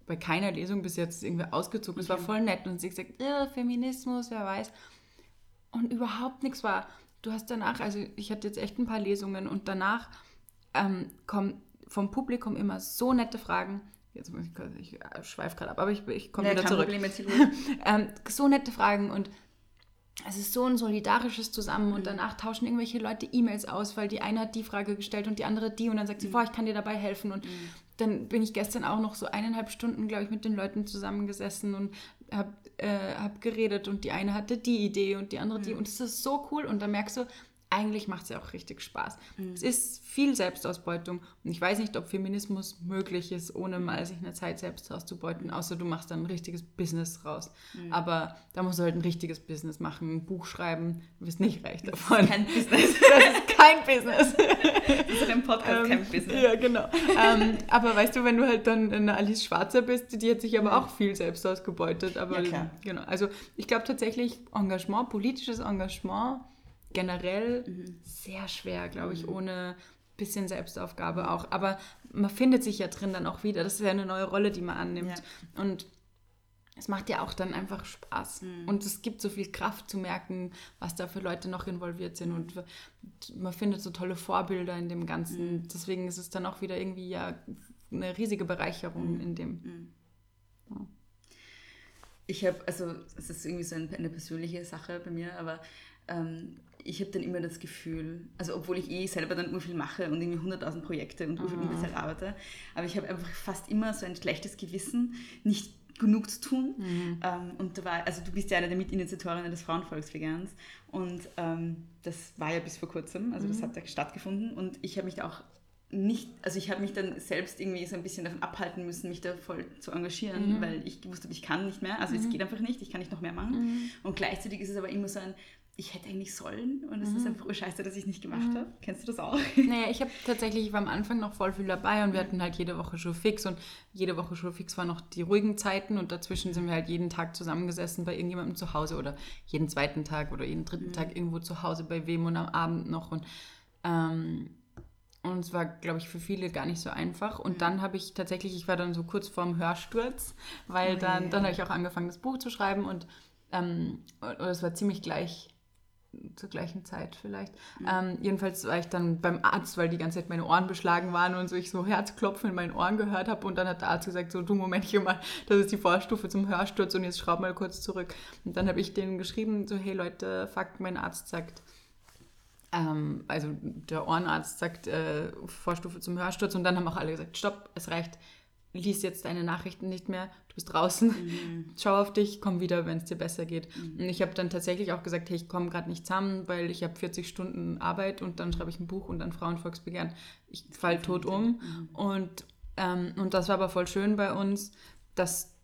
bei keiner Lesung bis jetzt irgendwie ausgezogen. Das war voll nett. Und sie hat gesagt, ja, Feminismus, wer weiß. Und überhaupt nichts war. Du hast danach, also ich hatte jetzt echt ein paar Lesungen und danach ähm, kommen vom Publikum immer so nette Fragen. Jetzt muss ich, ich schweife gerade ab, aber ich, ich komme Ja, wieder zurück. Ähm, so nette Fragen und es ist so ein solidarisches Zusammen Mhm. und danach tauschen irgendwelche Leute E-Mails aus, weil die eine hat die Frage gestellt und die andere die und dann Mhm. sagt sie, boah, ich kann dir dabei helfen und dann bin ich gestern auch noch so eineinhalb Stunden, glaube ich, mit den Leuten zusammengesessen und habe äh, hab geredet und die eine hatte die Idee und die andere Mhm. die und es ist so cool und da merkst du, eigentlich macht es ja auch richtig Spaß. Mhm. Es ist viel Selbstausbeutung und ich weiß nicht, ob Feminismus möglich ist, ohne mal sich eine Zeit selbst auszubeuten, außer du machst dann ein richtiges Business raus. Mhm. Aber da musst du halt ein richtiges Business machen, ein Buch schreiben, du wirst nicht reich davon. Kein Business. Das ist kein Business. Das ist ein Podcast, kein Business. Ja, genau. ähm, aber weißt du, wenn du halt dann eine Alice Schwarzer bist, die hat sich aber auch viel selbst ausgebeutet. Aber Ja, klar. genau. Also ich glaube tatsächlich Engagement, politisches Engagement generell Mhm. sehr schwer, glaube ich, ohne bisschen Selbstaufgabe auch. Aber man findet sich ja drin dann auch wieder. Das ist ja eine neue Rolle, die man annimmt. Und es macht ja auch dann einfach Spaß. Mhm. Und es gibt so viel Kraft zu merken, was da für Leute noch involviert sind. Und man findet so tolle Vorbilder in dem Ganzen. Mhm. Deswegen ist es dann auch wieder irgendwie ja eine riesige Mhm. Bereicherung in dem. Ich habe, also es ist irgendwie so ein, eine persönliche Sache bei mir, aber ähm, ich habe dann immer das Gefühl, also obwohl ich eh selber dann ur viel mache und irgendwie 100.000 Projekte und ur viel unbezahlt arbeite, aber ich habe einfach fast immer so ein schlechtes Gewissen, nicht genug zu tun. Ähm, und da war, also du bist ja eine der Mitinitiatorinnen des Frauenvolksveganes und ähm, das war ja bis vor kurzem, also das hat ja stattgefunden und ich habe mich da auch nicht, also ich habe mich dann selbst irgendwie so ein bisschen davon abhalten müssen, mich da voll zu engagieren, weil ich gewusst habe, ich kann nicht mehr, also es geht einfach nicht, ich kann nicht noch mehr machen. Und gleichzeitig ist es aber immer so ein, ich hätte eigentlich sollen und es ist einfach urscheiße, dass ich es nicht gemacht habe. Kennst du das auch? Naja, ich habe tatsächlich, ich war am Anfang noch voll viel dabei und wir hatten halt jede Woche Showfix und jede Woche Showfix waren noch die ruhigen Zeiten und dazwischen sind wir halt jeden Tag zusammengesessen bei irgendjemandem zu Hause oder jeden zweiten Tag oder jeden dritten Tag irgendwo zu Hause bei wem und am Abend noch und ähm, und es war, glaube ich, für viele gar nicht so einfach. Und dann habe ich tatsächlich, ich war dann so kurz vorm Hörsturz, weil dann, dann habe ich auch angefangen, das Buch zu schreiben und ähm, es war ziemlich gleich zur gleichen Zeit vielleicht. Ähm, jedenfalls war ich dann beim Arzt, weil die ganze Zeit meine Ohren beschlagen waren und so ich so Herzklopfen in meinen Ohren gehört habe und dann hat der Arzt gesagt, so du Momentchen mal, das ist die Vorstufe zum Hörsturz und jetzt schraub mal kurz zurück. Und dann habe ich denen geschrieben, so hey Leute, fuck, mein Arzt sagt, ähm, also der Ohrenarzt sagt äh, Vorstufe zum Hörsturz und dann haben auch alle gesagt, stopp, es reicht, lies jetzt deine Nachrichten nicht mehr, du bist draußen, schau auf dich, komm wieder, wenn es dir besser geht. Und ich habe dann tatsächlich auch gesagt, hey, ich komme gerade nicht zusammen, weil ich habe 40 Stunden Arbeit und dann schreibe ich ein Buch und dann Frauenvolksbegehren. Ich fall tot um. Und, ähm, und das war aber voll schön bei uns, dass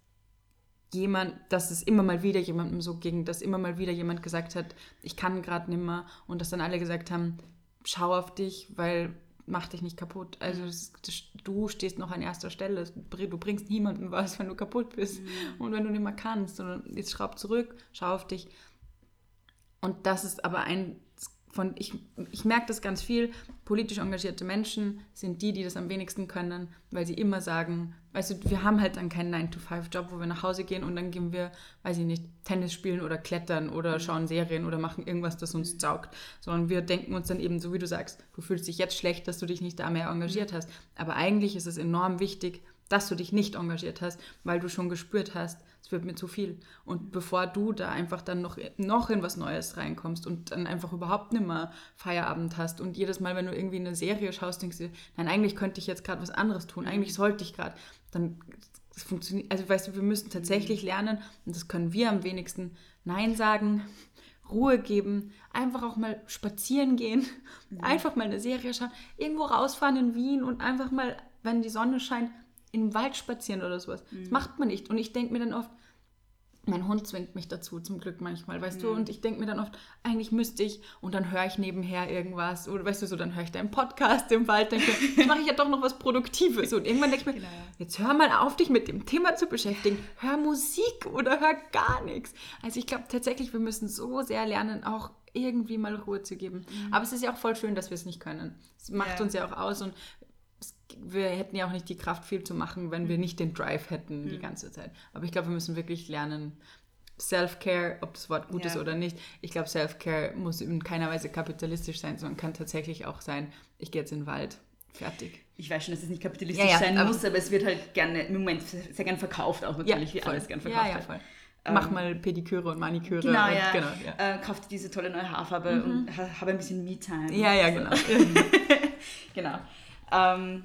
jemand, dass es immer mal wieder jemandem so ging, dass immer mal wieder jemand gesagt hat, ich kann gerade nimmer und dass dann alle gesagt haben, schau auf dich, weil mach dich nicht kaputt. Also das, das, du stehst noch an erster Stelle. Du bringst niemandem was, wenn du kaputt bist und wenn du nicht mehr kannst. Sondern jetzt schraub zurück, schau auf dich. Und das ist aber ein von, ich, ich merke das ganz viel, politisch engagierte Menschen sind die, die das am wenigsten können, weil sie immer sagen, weißt du, wir haben halt dann keinen 9-to-5-Job, wo wir nach Hause gehen und dann gehen wir, weiß ich nicht, Tennis spielen oder klettern oder schauen Serien oder machen irgendwas, das uns saugt, sondern wir denken uns dann eben, so wie du sagst, du fühlst dich jetzt schlecht, dass du dich nicht da mehr engagiert hast, aber eigentlich ist es enorm wichtig, dass du dich nicht engagiert hast, weil du schon gespürt hast, es wird mir zu viel. Und bevor du da einfach dann noch, noch in was Neues reinkommst und dann einfach überhaupt nicht mehr Feierabend hast und jedes Mal, wenn du irgendwie eine Serie schaust, denkst du, nein, eigentlich könnte ich jetzt gerade was anderes tun, eigentlich sollte ich gerade, dann funktioniert, also weißt du, wir müssen tatsächlich lernen und das können wir am wenigsten, Nein sagen, Ruhe geben, einfach auch mal spazieren gehen, einfach mal eine Serie schauen, irgendwo rausfahren in Wien und einfach mal, wenn die Sonne scheint, im Wald spazieren oder sowas. Das macht man nicht. Und ich denke mir dann oft, mein Hund zwingt mich dazu, zum Glück manchmal, weißt du? Und ich denke mir dann oft, eigentlich müsste ich, und dann höre ich nebenher irgendwas, oder weißt du, so, dann höre ich deinen Podcast im Wald, denke, jetzt mache ich ja doch noch was Produktives. Und irgendwann denke ich mir, jetzt hör mal auf, dich mit dem Thema zu beschäftigen. Hör Musik oder hör gar nichts. Also ich glaube tatsächlich, wir müssen so sehr lernen, auch irgendwie mal Ruhe zu geben. Aber es ist ja auch voll schön, dass wir es nicht können. Es macht Ja. uns ja auch aus und wir hätten ja auch nicht die Kraft, viel zu machen, wenn wir nicht den Drive hätten die ganze Zeit. Aber ich glaube, wir müssen wirklich lernen, Self-Care, ob das Wort gut Ja. ist oder nicht. Ich glaube, Self-Care muss in keiner Weise kapitalistisch sein, sondern kann tatsächlich auch sein, ich gehe jetzt in den Wald. Fertig. Ich weiß schon, dass es nicht kapitalistisch Ja, ja, sein aber- muss, aber es wird halt gerne im Moment sehr gern verkauft, auch natürlich, wie alles gern verkauft ja, ja, voll. Ähm, Mach mal Pediküre und Maniküre. Genau, und, ja. Genau. Äh, kauf dir diese tolle neue Haarfarbe und ha, habe ein bisschen Me-Time. ja, ja, genau. Genau. Ähm,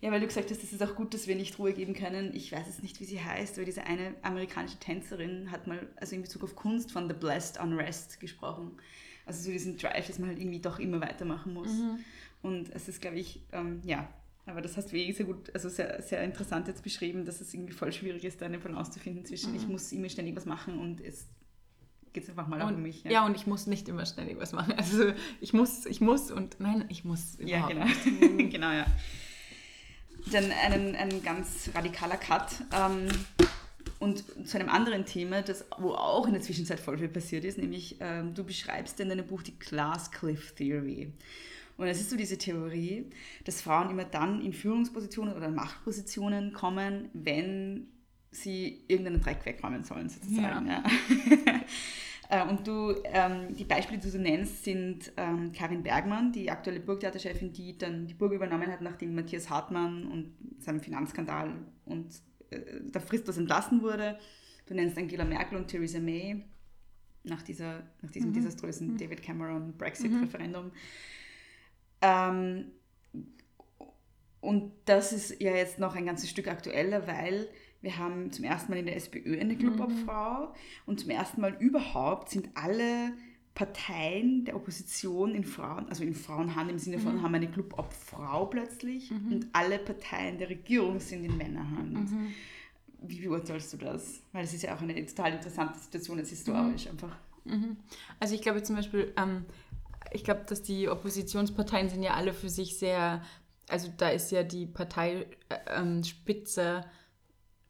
ja, weil du gesagt hast, es ist auch gut, dass wir nicht Ruhe geben können. Ich weiß jetzt nicht, wie sie heißt, aber diese eine amerikanische Tänzerin hat mal, also in Bezug auf Kunst, von The Blessed Unrest gesprochen. Also so diesen Drive, dass man halt irgendwie doch immer weitermachen muss. Und es ist, glaube ich, ähm, ja, aber das hast du eh sehr gut, also sehr, sehr interessant jetzt beschrieben, dass es irgendwie voll schwierig ist, da eine Balance zu finden zwischen, ich muss immer ständig was machen und es geht einfach mal auch um Und, mich. ja. und ich muss nicht immer ständig was machen. Also ich muss, ich muss und nein, ich muss Ja, überhaupt genau. nicht. genau, ja. Dann einen, ein ganz radikaler Cut. Ähm, und zu einem anderen Thema, das, wo auch in der Zwischenzeit voll viel passiert ist, nämlich ähm, du beschreibst in deinem Buch die Glass Cliff Theory. Und es ist so diese Theorie, dass Frauen immer dann in Führungspositionen oder Machtpositionen kommen, wenn sie irgendeinen Dreck wegräumen sollen, sozusagen. Ja. Äh, Und du, ähm, die Beispiele, die du nennst, sind ähm, Karin Bergmann, die aktuelle Burgtheaterchefin, die dann die Burg übernommen hat, nachdem Matthias Hartmann und seinem Finanzskandal und äh, der fristlos entlassen wurde. Du nennst Angela Merkel und Theresa May nach, dieser, nach diesem desaströsen David Cameron Brexit-Referendum. Ähm, und das ist ja jetzt noch ein ganzes Stück aktueller, weil wir haben zum ersten Mal in der SPÖ eine Clubobfrau und zum ersten Mal überhaupt sind alle Parteien der Opposition in Frauen, also in Frauenhand im Sinne von haben eine Clubobfrau plötzlich und alle Parteien der Regierung sind in Männerhand. Wie beurteilst du das? Weil es ist ja auch eine total interessante Situation jetzt historisch einfach. Also ich glaube zum Beispiel, ähm, ich glaube, dass die Oppositionsparteien sind ja alle für sich sehr, also da ist ja die Parteispitze äh, ähm,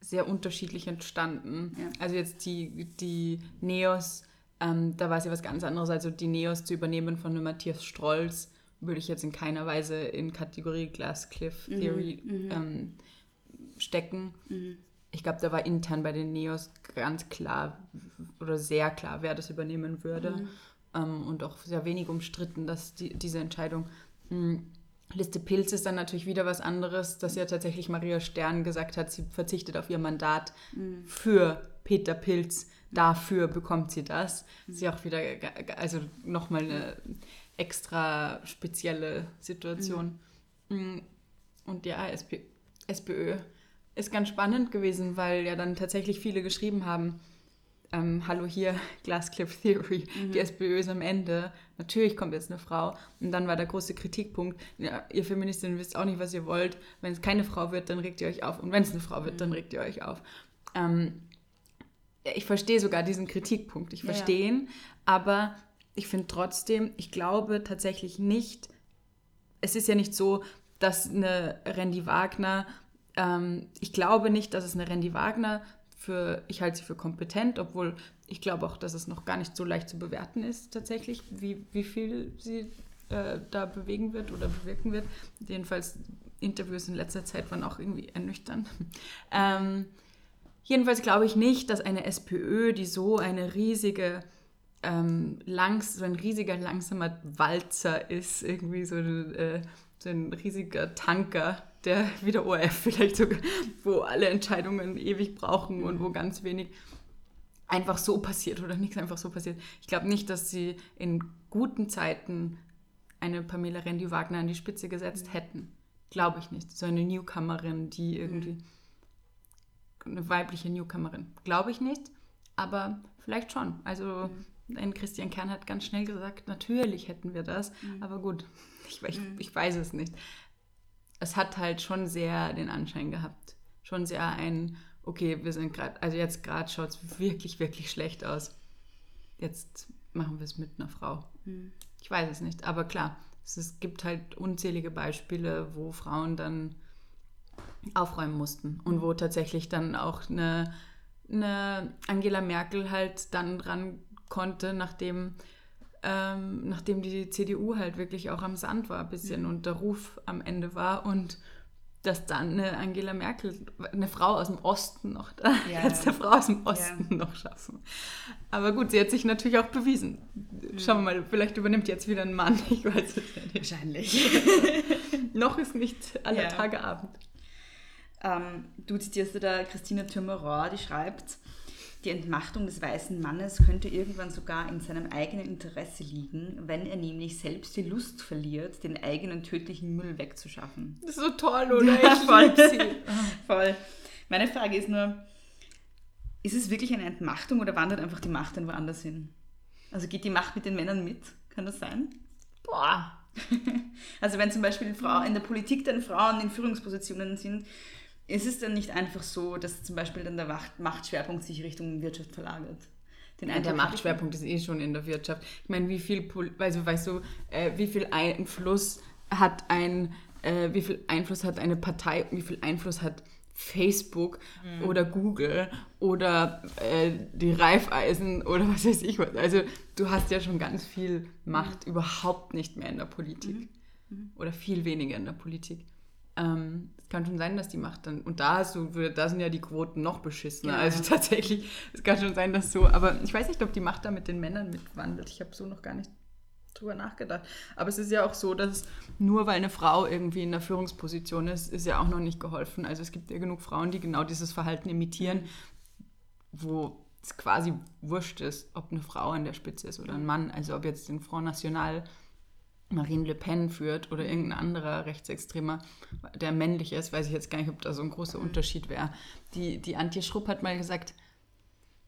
sehr unterschiedlich entstanden. Ja. Also jetzt die, die Neos, ähm, da war es ja was ganz anderes. Also die Neos zu übernehmen von einem Matthias Strolz würde ich jetzt in keiner Weise in Kategorie Glass Cliff Theory ähm, stecken. Ich glaube, da war intern bei den Neos ganz klar oder sehr klar, wer das übernehmen würde. ähm, und auch sehr wenig umstritten, dass die, diese Entscheidung. Mh, Liste Pilz ist dann natürlich wieder was anderes, dass ja tatsächlich Maria Stern gesagt hat, sie verzichtet auf ihr Mandat für Peter Pilz. Dafür bekommt sie das. Ist ja auch wieder, also nochmal eine extra spezielle Situation. Mm, Und ja, SP, SPÖ ist ganz spannend gewesen, weil ja dann tatsächlich viele geschrieben haben, ähm, hallo hier, Glasscliff Theory, die SPÖ ist am Ende, natürlich kommt jetzt eine Frau. Und dann war der große Kritikpunkt, ja, ihr Feministinnen wisst auch nicht, was ihr wollt, wenn es keine Frau wird, dann regt ihr euch auf. Und wenn es eine Frau wird, dann regt ihr euch auf. Ähm, ich verstehe sogar diesen Kritikpunkt, ich Ja, ja. verstehe ihn, aber ich finde trotzdem, ich glaube tatsächlich nicht, es ist ja nicht so, dass eine Randy Wagner, ähm, ich glaube nicht, dass es eine Randy Wagner für, ich halte sie für kompetent, obwohl ich glaube auch, dass es noch gar nicht so leicht zu bewerten ist tatsächlich, wie, wie viel sie äh, da bewegen wird oder bewirken wird. Jedenfalls Interviews in letzter Zeit waren auch irgendwie ernüchternd. Ähm, jedenfalls glaube ich nicht, dass eine SPÖ, die so eine riesige ähm, langs, so ein riesiger, langsamer Walzer ist, irgendwie so, äh, so ein riesiger Tanker, der wie der ORF vielleicht sogar, wo alle Entscheidungen ewig brauchen und wo ganz wenig einfach so passiert oder nichts einfach so passiert. Ich glaube nicht, dass sie in guten Zeiten eine Pamela Rendi Wagner an die Spitze gesetzt hätten. Glaube ich nicht. So eine Newcomerin, die irgendwie eine weibliche Newcomerin. Glaube ich nicht, aber vielleicht schon. Also ein Christian Kern hat ganz schnell gesagt, natürlich hätten wir das, aber gut, ich, ich, ich weiß es nicht. Es hat halt schon sehr den Anschein gehabt. Schon sehr ein, okay, wir sind gerade, also jetzt gerade schaut es wirklich, wirklich schlecht aus. Jetzt machen wir es mit einer Frau. Ich weiß es nicht, aber klar, es, es gibt halt unzählige Beispiele, wo Frauen dann aufräumen mussten und wo tatsächlich dann auch eine, eine Angela Merkel halt dann dran konnte, nachdem, ähm, nachdem die CDU halt wirklich auch am Sand war ein bisschen und der Ruf am Ende war und dass dann eine Angela Merkel, eine Frau aus dem Osten noch, da Ja, jetzt ja. eine Frau aus dem Osten noch schaffen. Aber gut, sie hat sich natürlich auch bewiesen. Schauen wir mal, vielleicht übernimmt jetzt wieder ein Mann, ich weiß es ja nicht. Wahrscheinlich. Noch ist nicht aller Ja. Tage Abend. Ähm, du zitierst ja da Christine Thürmer-Rohr, die schreibt, die Entmachtung des weißen Mannes könnte irgendwann sogar in seinem eigenen Interesse liegen, wenn er nämlich selbst die Lust verliert, den eigenen tödlichen Müll wegzuschaffen. Das ist so toll, oder? Ja, Ich voll. Voll. Meine Frage ist nur, ist es wirklich eine Entmachtung oder wandert einfach die Macht dann woanders hin? Also geht die Macht mit den Männern mit? Kann das sein? Boah. Also wenn zum Beispiel Frau, in der Politik dann Frauen in Führungspositionen sind, ist es dann nicht einfach so, dass zum Beispiel dann der Macht- Machtschwerpunkt sich Richtung Wirtschaft verlagert? Den Ja, der Machtschwerpunkt ist eh schon in der Wirtschaft. Ich meine, wie viel, also weißt du, äh, wie viel Einfluss hat ein, äh, wie viel Einfluss hat eine Partei, wie viel Einfluss hat Facebook oder Google oder äh, die Reifeisen oder was weiß ich was. Also du hast ja schon ganz viel Macht überhaupt nicht mehr in der Politik oder viel weniger in der Politik. Ähm, es kann schon sein, dass die Macht dann, und da hast du, da sind ja die Quoten noch beschissener. Ja. Also tatsächlich, es kann schon sein, dass so, aber ich weiß nicht, ob die Macht da mit den Männern mitwandelt. Ich habe so noch gar nicht drüber nachgedacht. Aber es ist ja auch so, dass nur weil eine Frau irgendwie in einer Führungsposition ist, ist ja auch noch nicht geholfen. Also es gibt ja genug Frauen, die genau dieses Verhalten imitieren, wo es quasi wurscht ist, ob eine Frau an der Spitze ist oder ein Mann. Also ob jetzt den Front National Marine Le Pen führt oder irgendein anderer Rechtsextremer, der männlich ist, weiß ich jetzt gar nicht, ob da so ein großer Unterschied wäre. Die, die Antje Schrupp hat mal gesagt,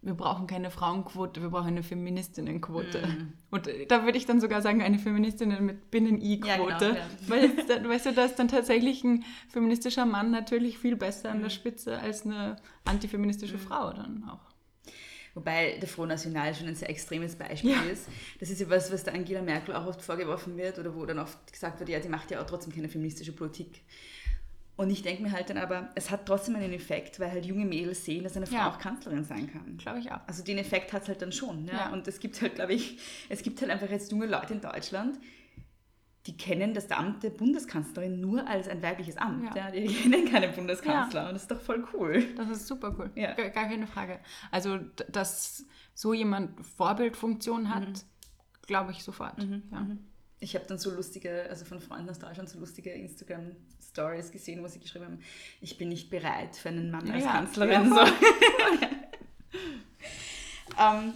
wir brauchen keine Frauenquote, wir brauchen eine Feministinnenquote. Und äh, da würde ich dann sogar sagen, eine Feministinnen mit Binnen-I-Quote. Ja, genau, ja. Weil, es dann- weißt du, da ist dann tatsächlich ein feministischer Mann natürlich viel besser Mhm. an der Spitze als eine antifeministische Frau dann auch. Wobei der Front National schon ein sehr extremes Beispiel Ja. ist. Das ist ja was, was der Angela Merkel auch oft vorgeworfen wird oder wo dann oft gesagt wird, ja, die macht ja auch trotzdem keine feministische Politik. Und ich denke mir halt dann aber, es hat trotzdem einen Effekt, weil halt junge Mädels sehen, dass eine Frau Ja. auch Kanzlerin sein kann. Glaube ich auch. Also den Effekt hat es halt dann schon. Ja? Ja. Und es gibt halt, glaube ich, es gibt halt einfach jetzt junge Leute in Deutschland, die kennen das Amt der Bundeskanzlerin nur als ein weibliches Amt. Ja. Ja. Die kennen keine Bundeskanzler und das ist doch voll cool. Das ist super cool. Ja. Gar, gar keine Frage. Also, dass so jemand Vorbildfunktion hat, glaube ich sofort. ja. Ich habe dann so lustige, also von Freunden aus Deutschland, so lustige Instagram-Stories gesehen, wo sie geschrieben haben, ich bin nicht bereit für einen Mann als Ja, Kanzlerin. ja, so. ähm,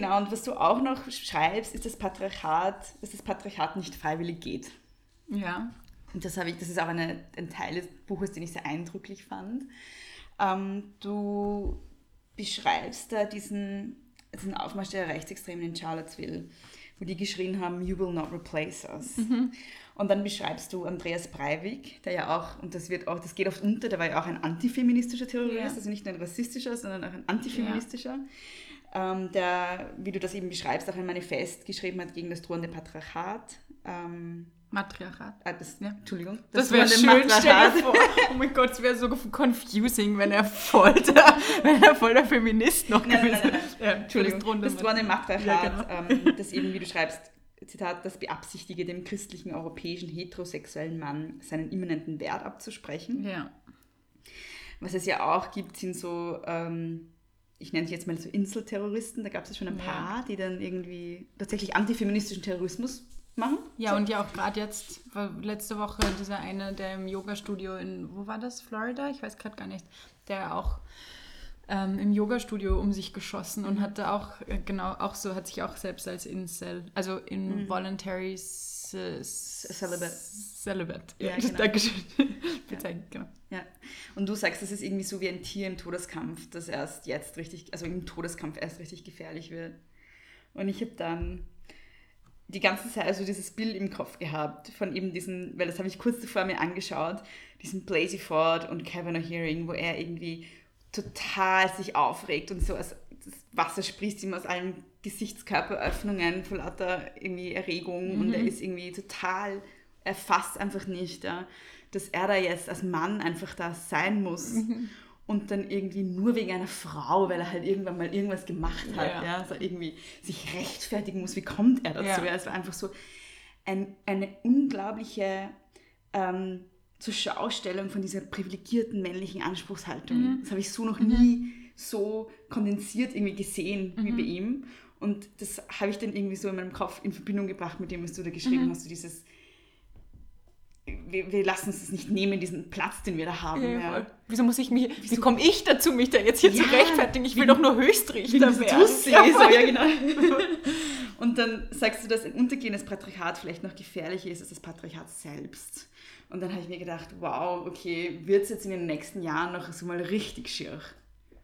genau, und was du auch noch schreibst, ist das Patriarchat, dass das Patriarchat nicht freiwillig geht. ja. Und das, habe ich, das ist auch eine, ein Teil des Buches, den ich sehr eindrücklich fand. Ähm, du beschreibst da diesen, diesen Aufmarsch der Rechtsextremen in Charlottesville, wo die geschrien haben, You will not replace us. Und dann beschreibst du Andreas Breivik, der ja auch, und das wird auch, das geht oft unter, der war ja auch ein antifeministischer Terrorist, Ja. also nicht nur ein rassistischer, sondern auch ein antifeministischer, ähm, der, wie du das eben beschreibst, auch ein Manifest geschrieben hat gegen das drohende Patriarchat. Ähm, Matriarchat. ah, das, Ja. Entschuldigung. Das wäre drohende schön, stell Matriarchat. dir vor. Oh mein Gott, es wäre so confusing, wenn er voll der, wenn er voll der Feminist noch Nein, gewesen wäre. Ja, Entschuldigung, das drohende Matriarchat, Ja, ähm, das eben, wie du schreibst, Zitat, das beabsichtige, dem christlichen europäischen heterosexuellen Mann seinen immanenten Wert abzusprechen. Ja. Was es ja auch gibt, sind so, ähm, ich nenne sie jetzt mal so Inselterroristen, da gab es ja schon ein Ja. paar, die dann irgendwie tatsächlich antifeministischen Terrorismus machen. Ja, und ja auch gerade jetzt, letzte Woche dieser eine, der im Yoga-Studio in, wo war das, Florida? Ich weiß gerade gar nicht, der auch ähm, im Yoga-Studio um sich geschossen und hatte auch, äh, genau, auch so, hat sich auch selbst als Incel, also involuntary s- s- Celibate. Celibate. Ja, Ja, genau. Dankeschön. Bezeichnet, genau. Ja, und du sagst, das ist irgendwie so wie ein Tier im Todeskampf, das erst jetzt richtig, also im Todeskampf erst richtig gefährlich wird. Und ich habe dann die ganze Zeit also dieses Bild im Kopf gehabt von eben diesen, weil das habe ich kurz zuvor mir angeschaut, diesen Blasey Ford und Kavanaugh Hearing, wo er irgendwie total sich aufregt und so als das Wasser sprießt ihm aus allen Gesichtskörperöffnungen vor lauter irgendwie Erregung und er ist irgendwie total, er fasst einfach nicht, ja, dass er da jetzt als Mann einfach da sein muss und dann irgendwie nur wegen einer Frau, weil er halt irgendwann mal irgendwas gemacht hat, Ja. ja, so irgendwie sich rechtfertigen muss. Wie kommt er dazu? Ja. Es war einfach so ein, eine unglaubliche ähm, zur Schaustellung von dieser privilegierten männlichen Anspruchshaltung. Das habe ich so noch nie so kondensiert irgendwie gesehen wie bei ihm. Und das habe ich dann irgendwie so in meinem Kopf in Verbindung gebracht mit dem, was du da geschrieben hast, so dieses wir, wir lassen uns das nicht nehmen, diesen Platz, den wir da haben. Ja, ja. Wieso muss ich mich, wie komme ich dazu, mich da jetzt hier zu Ja, rechtfertigen? Ich will doch nur Höchstrichter werden. Tussi, Ja, so, ja, genau. Und dann sagst du, dass ein untergehendes Patriarchat vielleicht noch gefährlicher ist als das Patriarchat selbst. Und dann habe ich mir gedacht, wow, okay, wird es jetzt in den nächsten Jahren noch so mal richtig schier,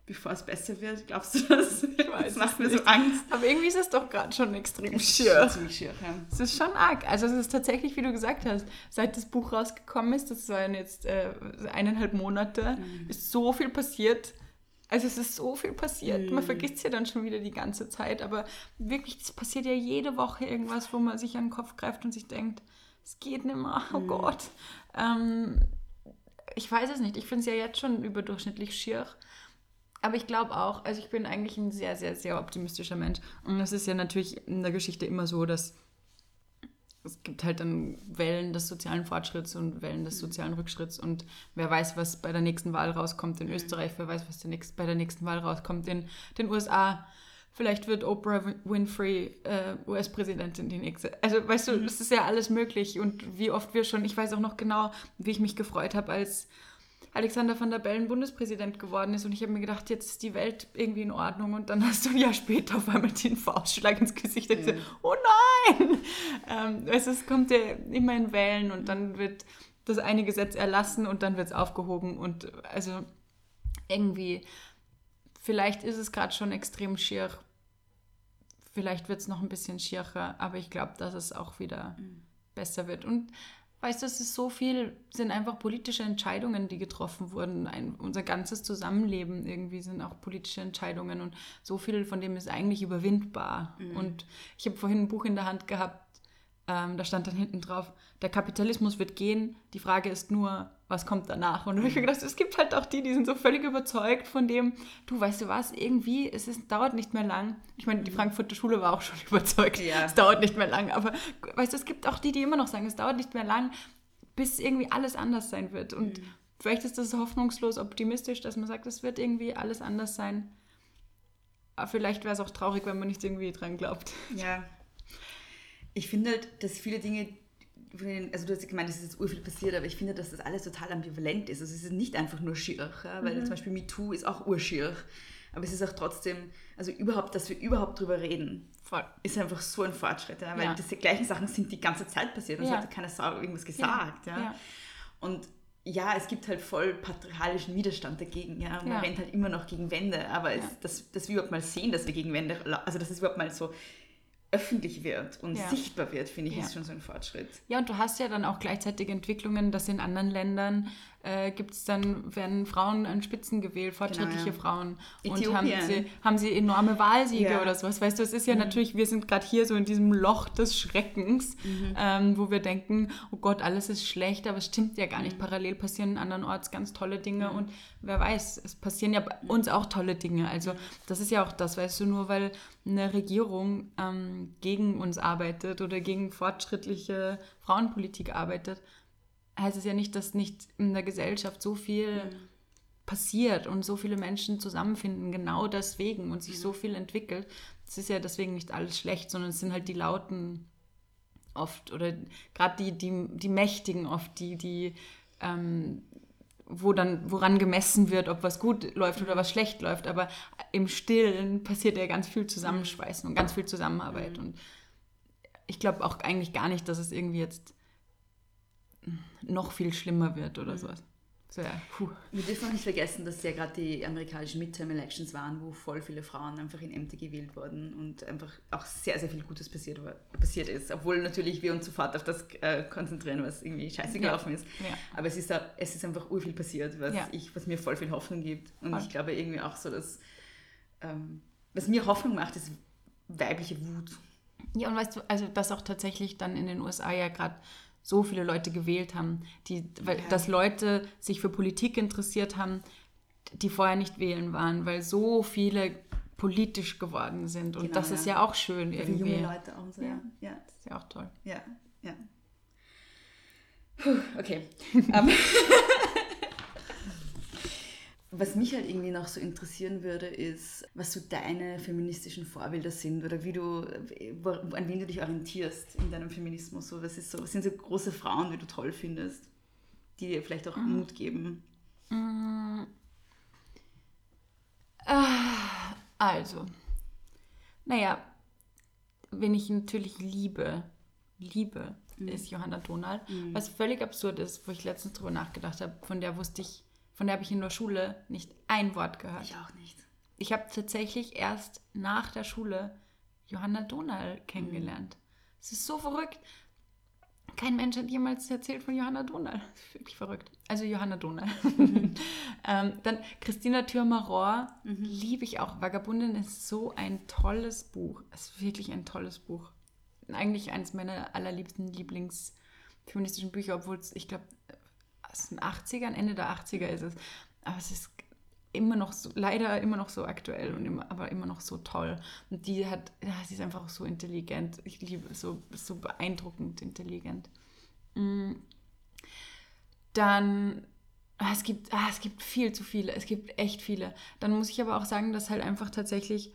bevor es besser wird? Glaubst du das? weiß das macht mir so. Angst. Aber irgendwie ist es doch gerade schon extrem schier. ziemlich schier, ja. Es ist schon arg. Also es ist tatsächlich, wie du gesagt hast, seit das Buch rausgekommen ist, das waren jetzt äh, eineinhalb Monate, ist so viel passiert. Also es ist so viel passiert. Man vergisst es ja dann schon wieder die ganze Zeit. Aber wirklich, es passiert ja jede Woche irgendwas, wo man sich an den Kopf greift und sich denkt, es geht nicht mehr, oh Gott. Ähm, ich weiß es nicht. Ich finde es ja jetzt schon überdurchschnittlich schier. Aber ich glaube auch, also ich bin eigentlich ein sehr, sehr, sehr optimistischer Mensch. Und es ist ja natürlich in der Geschichte immer so, dass es gibt halt dann Wellen des sozialen Fortschritts und Wellen des sozialen Rückschritts und wer weiß, was bei der nächsten Wahl rauskommt in Österreich, wer weiß, was der nächst, bei der nächsten Wahl rauskommt in den USA. Vielleicht wird Oprah Win- Winfrey äh, US-Präsidentin die nächste. Also weißt du, das ist ja alles möglich und wie oft wir schon, ich weiß auch noch genau, wie ich mich gefreut habe, als Alexander van der Bellen Bundespräsident geworden ist. Und ich habe mir gedacht, jetzt ist die Welt irgendwie in Ordnung. Und dann hast du ein Jahr später auf einmal den Faustschlag ins Gesicht und gesagt, oh nein! Ähm, es ist, kommt ja immer in Wellen und dann wird das eine Gesetz erlassen und dann wird es aufgehoben. Und also irgendwie, vielleicht ist es gerade schon extrem schier, vielleicht wird es noch ein bisschen schierer, aber ich glaube, dass es auch wieder besser wird. Und Weißt du, es ist so viel, sind einfach politische Entscheidungen, die getroffen wurden. Ein, unser ganzes Zusammenleben irgendwie sind auch politische Entscheidungen und so viel von dem ist eigentlich überwindbar. Und ich habe vorhin ein Buch in der Hand gehabt, ähm, da stand dann hinten drauf, der Kapitalismus wird gehen, die Frage ist nur, was kommt danach? Und da habe ich mir gedacht, es gibt halt auch die, die sind so völlig überzeugt von dem, du weißt du was, irgendwie, es ist, dauert nicht mehr lang. Ich meine, die Frankfurter Schule war auch schon überzeugt, Ja. es dauert nicht mehr lang, aber weißt du, es gibt auch die, die immer noch sagen, es dauert nicht mehr lang, bis irgendwie alles anders sein wird. Und vielleicht ist das hoffnungslos optimistisch, dass man sagt, es wird irgendwie alles anders sein. Aber vielleicht wäre es auch traurig, wenn man nicht irgendwie dran glaubt. Ja, ich finde halt, dass viele Dinge, also du hast gemeint, es ist jetzt urviel passiert, aber ich finde, dass das alles total ambivalent ist. Also es ist nicht einfach nur schier, ja? weil zum Beispiel MeToo ist auch urschier. Aber es ist auch trotzdem, also überhaupt, dass wir überhaupt drüber reden, Voll. ist einfach so ein Fortschritt, ja? weil Ja. diese gleichen Sachen sind die ganze Zeit passiert und es Ja. hat keine Sau irgendwas gesagt. Ja. Und ja, es gibt halt voll patriarchalischen Widerstand dagegen. Ja? Man rennt halt immer noch gegen Wände. Aber es, dass, dass wir überhaupt mal sehen, dass wir gegen Wände, also dass es überhaupt mal so öffentlich wird und Ja. sichtbar wird, finde ich, Ja. ist schon so ein Fortschritt. Ja, und du hast ja dann auch gleichzeitig Entwicklungen, dass in anderen Ländern äh, gibt's dann, werden Frauen an Spitzen gewählt, fortschrittliche Genau, ja. Frauen. Und haben Äthiopien. sie, haben sie enorme Wahlsiege Ja. Mhm. oder sowas. Weißt du, es ist ja natürlich, wir sind gerade hier so in diesem Loch des Schreckens, Mhm. ähm, wo wir denken, oh Gott, alles ist schlecht, aber es stimmt ja gar Mhm. nicht. Parallel passieren andernorts ganz tolle Dinge und wer weiß, es passieren ja bei uns auch tolle Dinge. Also das ist ja auch das, weißt du, nur weil eine Regierung ähm, gegen uns arbeitet oder gegen fortschrittliche Frauenpolitik arbeitet, heißt es ja nicht, dass nicht in der Gesellschaft so viel passiert und so viele Menschen zusammenfinden, genau deswegen und sich so viel entwickelt. Es ist ja deswegen nicht alles schlecht, sondern es sind halt die Lauten oft oder gerade die, die, die Mächtigen oft, die, die ähm, wo dann, woran gemessen wird, ob was gut läuft oder was schlecht läuft. Aber im Stillen passiert ja ganz viel Zusammenschweißen und ganz viel Zusammenarbeit. Und ich glaube auch eigentlich gar nicht, dass es irgendwie jetzt noch viel schlimmer wird oder sowas. So, ja, puh. Wir dürfen auch nicht vergessen, dass ja gerade die amerikanischen Midterm-Elections waren, wo voll viele Frauen einfach in Ämter gewählt wurden und einfach auch sehr, sehr viel Gutes passiert, war- passiert ist. Obwohl natürlich wir uns sofort auf das äh, konzentrieren, was irgendwie scheiße gelaufen ist. Ja. Aber es ist, da, es ist einfach urviel passiert, was, Ja. ich, was mir voll viel Hoffnung gibt. Und Voll. ich glaube irgendwie auch so, dass ähm, was mir Hoffnung macht, ist weibliche Wut. Ja, und weißt du, also dass auch tatsächlich dann in den USA ja gerade so viele Leute gewählt haben, die, weil, Ja. dass Leute sich für Politik interessiert haben, die vorher nicht wählen waren, weil so viele politisch geworden sind. Und Genau, das ist ja. ja auch schön Für irgendwie. junge Leute auch so. Ja. Ja. Das ist ja auch toll. Ja, ja. Puh, okay. was mich halt irgendwie noch so interessieren würde, ist, was so deine feministischen Vorbilder sind oder wie du, an wen du dich orientierst in deinem Feminismus. So, was, ist so, was sind so große Frauen, die du toll findest, die dir vielleicht auch Mut geben? Also, naja, wen ich natürlich liebe, liebe, ist Johanna Donal. Was völlig absurd ist, wo ich letztens drüber nachgedacht habe, von der wusste ich, von der habe ich in der Schule nicht ein Wort gehört. Ich auch nicht. Ich habe tatsächlich erst nach der Schule Johanna Donal kennengelernt. Es ist so verrückt. Kein Mensch hat jemals erzählt von Johanna Donal. Das ist wirklich verrückt. Also Johanna Donal. ähm, dann Christina Thürmer-Rohr liebe ich auch. Vagabundin ist so ein tolles Buch. Es ist wirklich ein tolles Buch. Eigentlich eines meiner allerliebsten Lieblingsfeministischen Bücher, obwohl es, ich glaube, aus den 80ern, Ende der 80er ist es. Aber es ist immer noch so, leider immer noch so aktuell und immer, aber immer noch so toll. Und die hat, ja, sie ist einfach so intelligent. Ich liebe so, so beeindruckend intelligent. Mm. Dann, ah, es gibt, ah, es gibt viel zu viele, es gibt echt viele. Dann muss ich aber auch sagen, dass halt einfach tatsächlich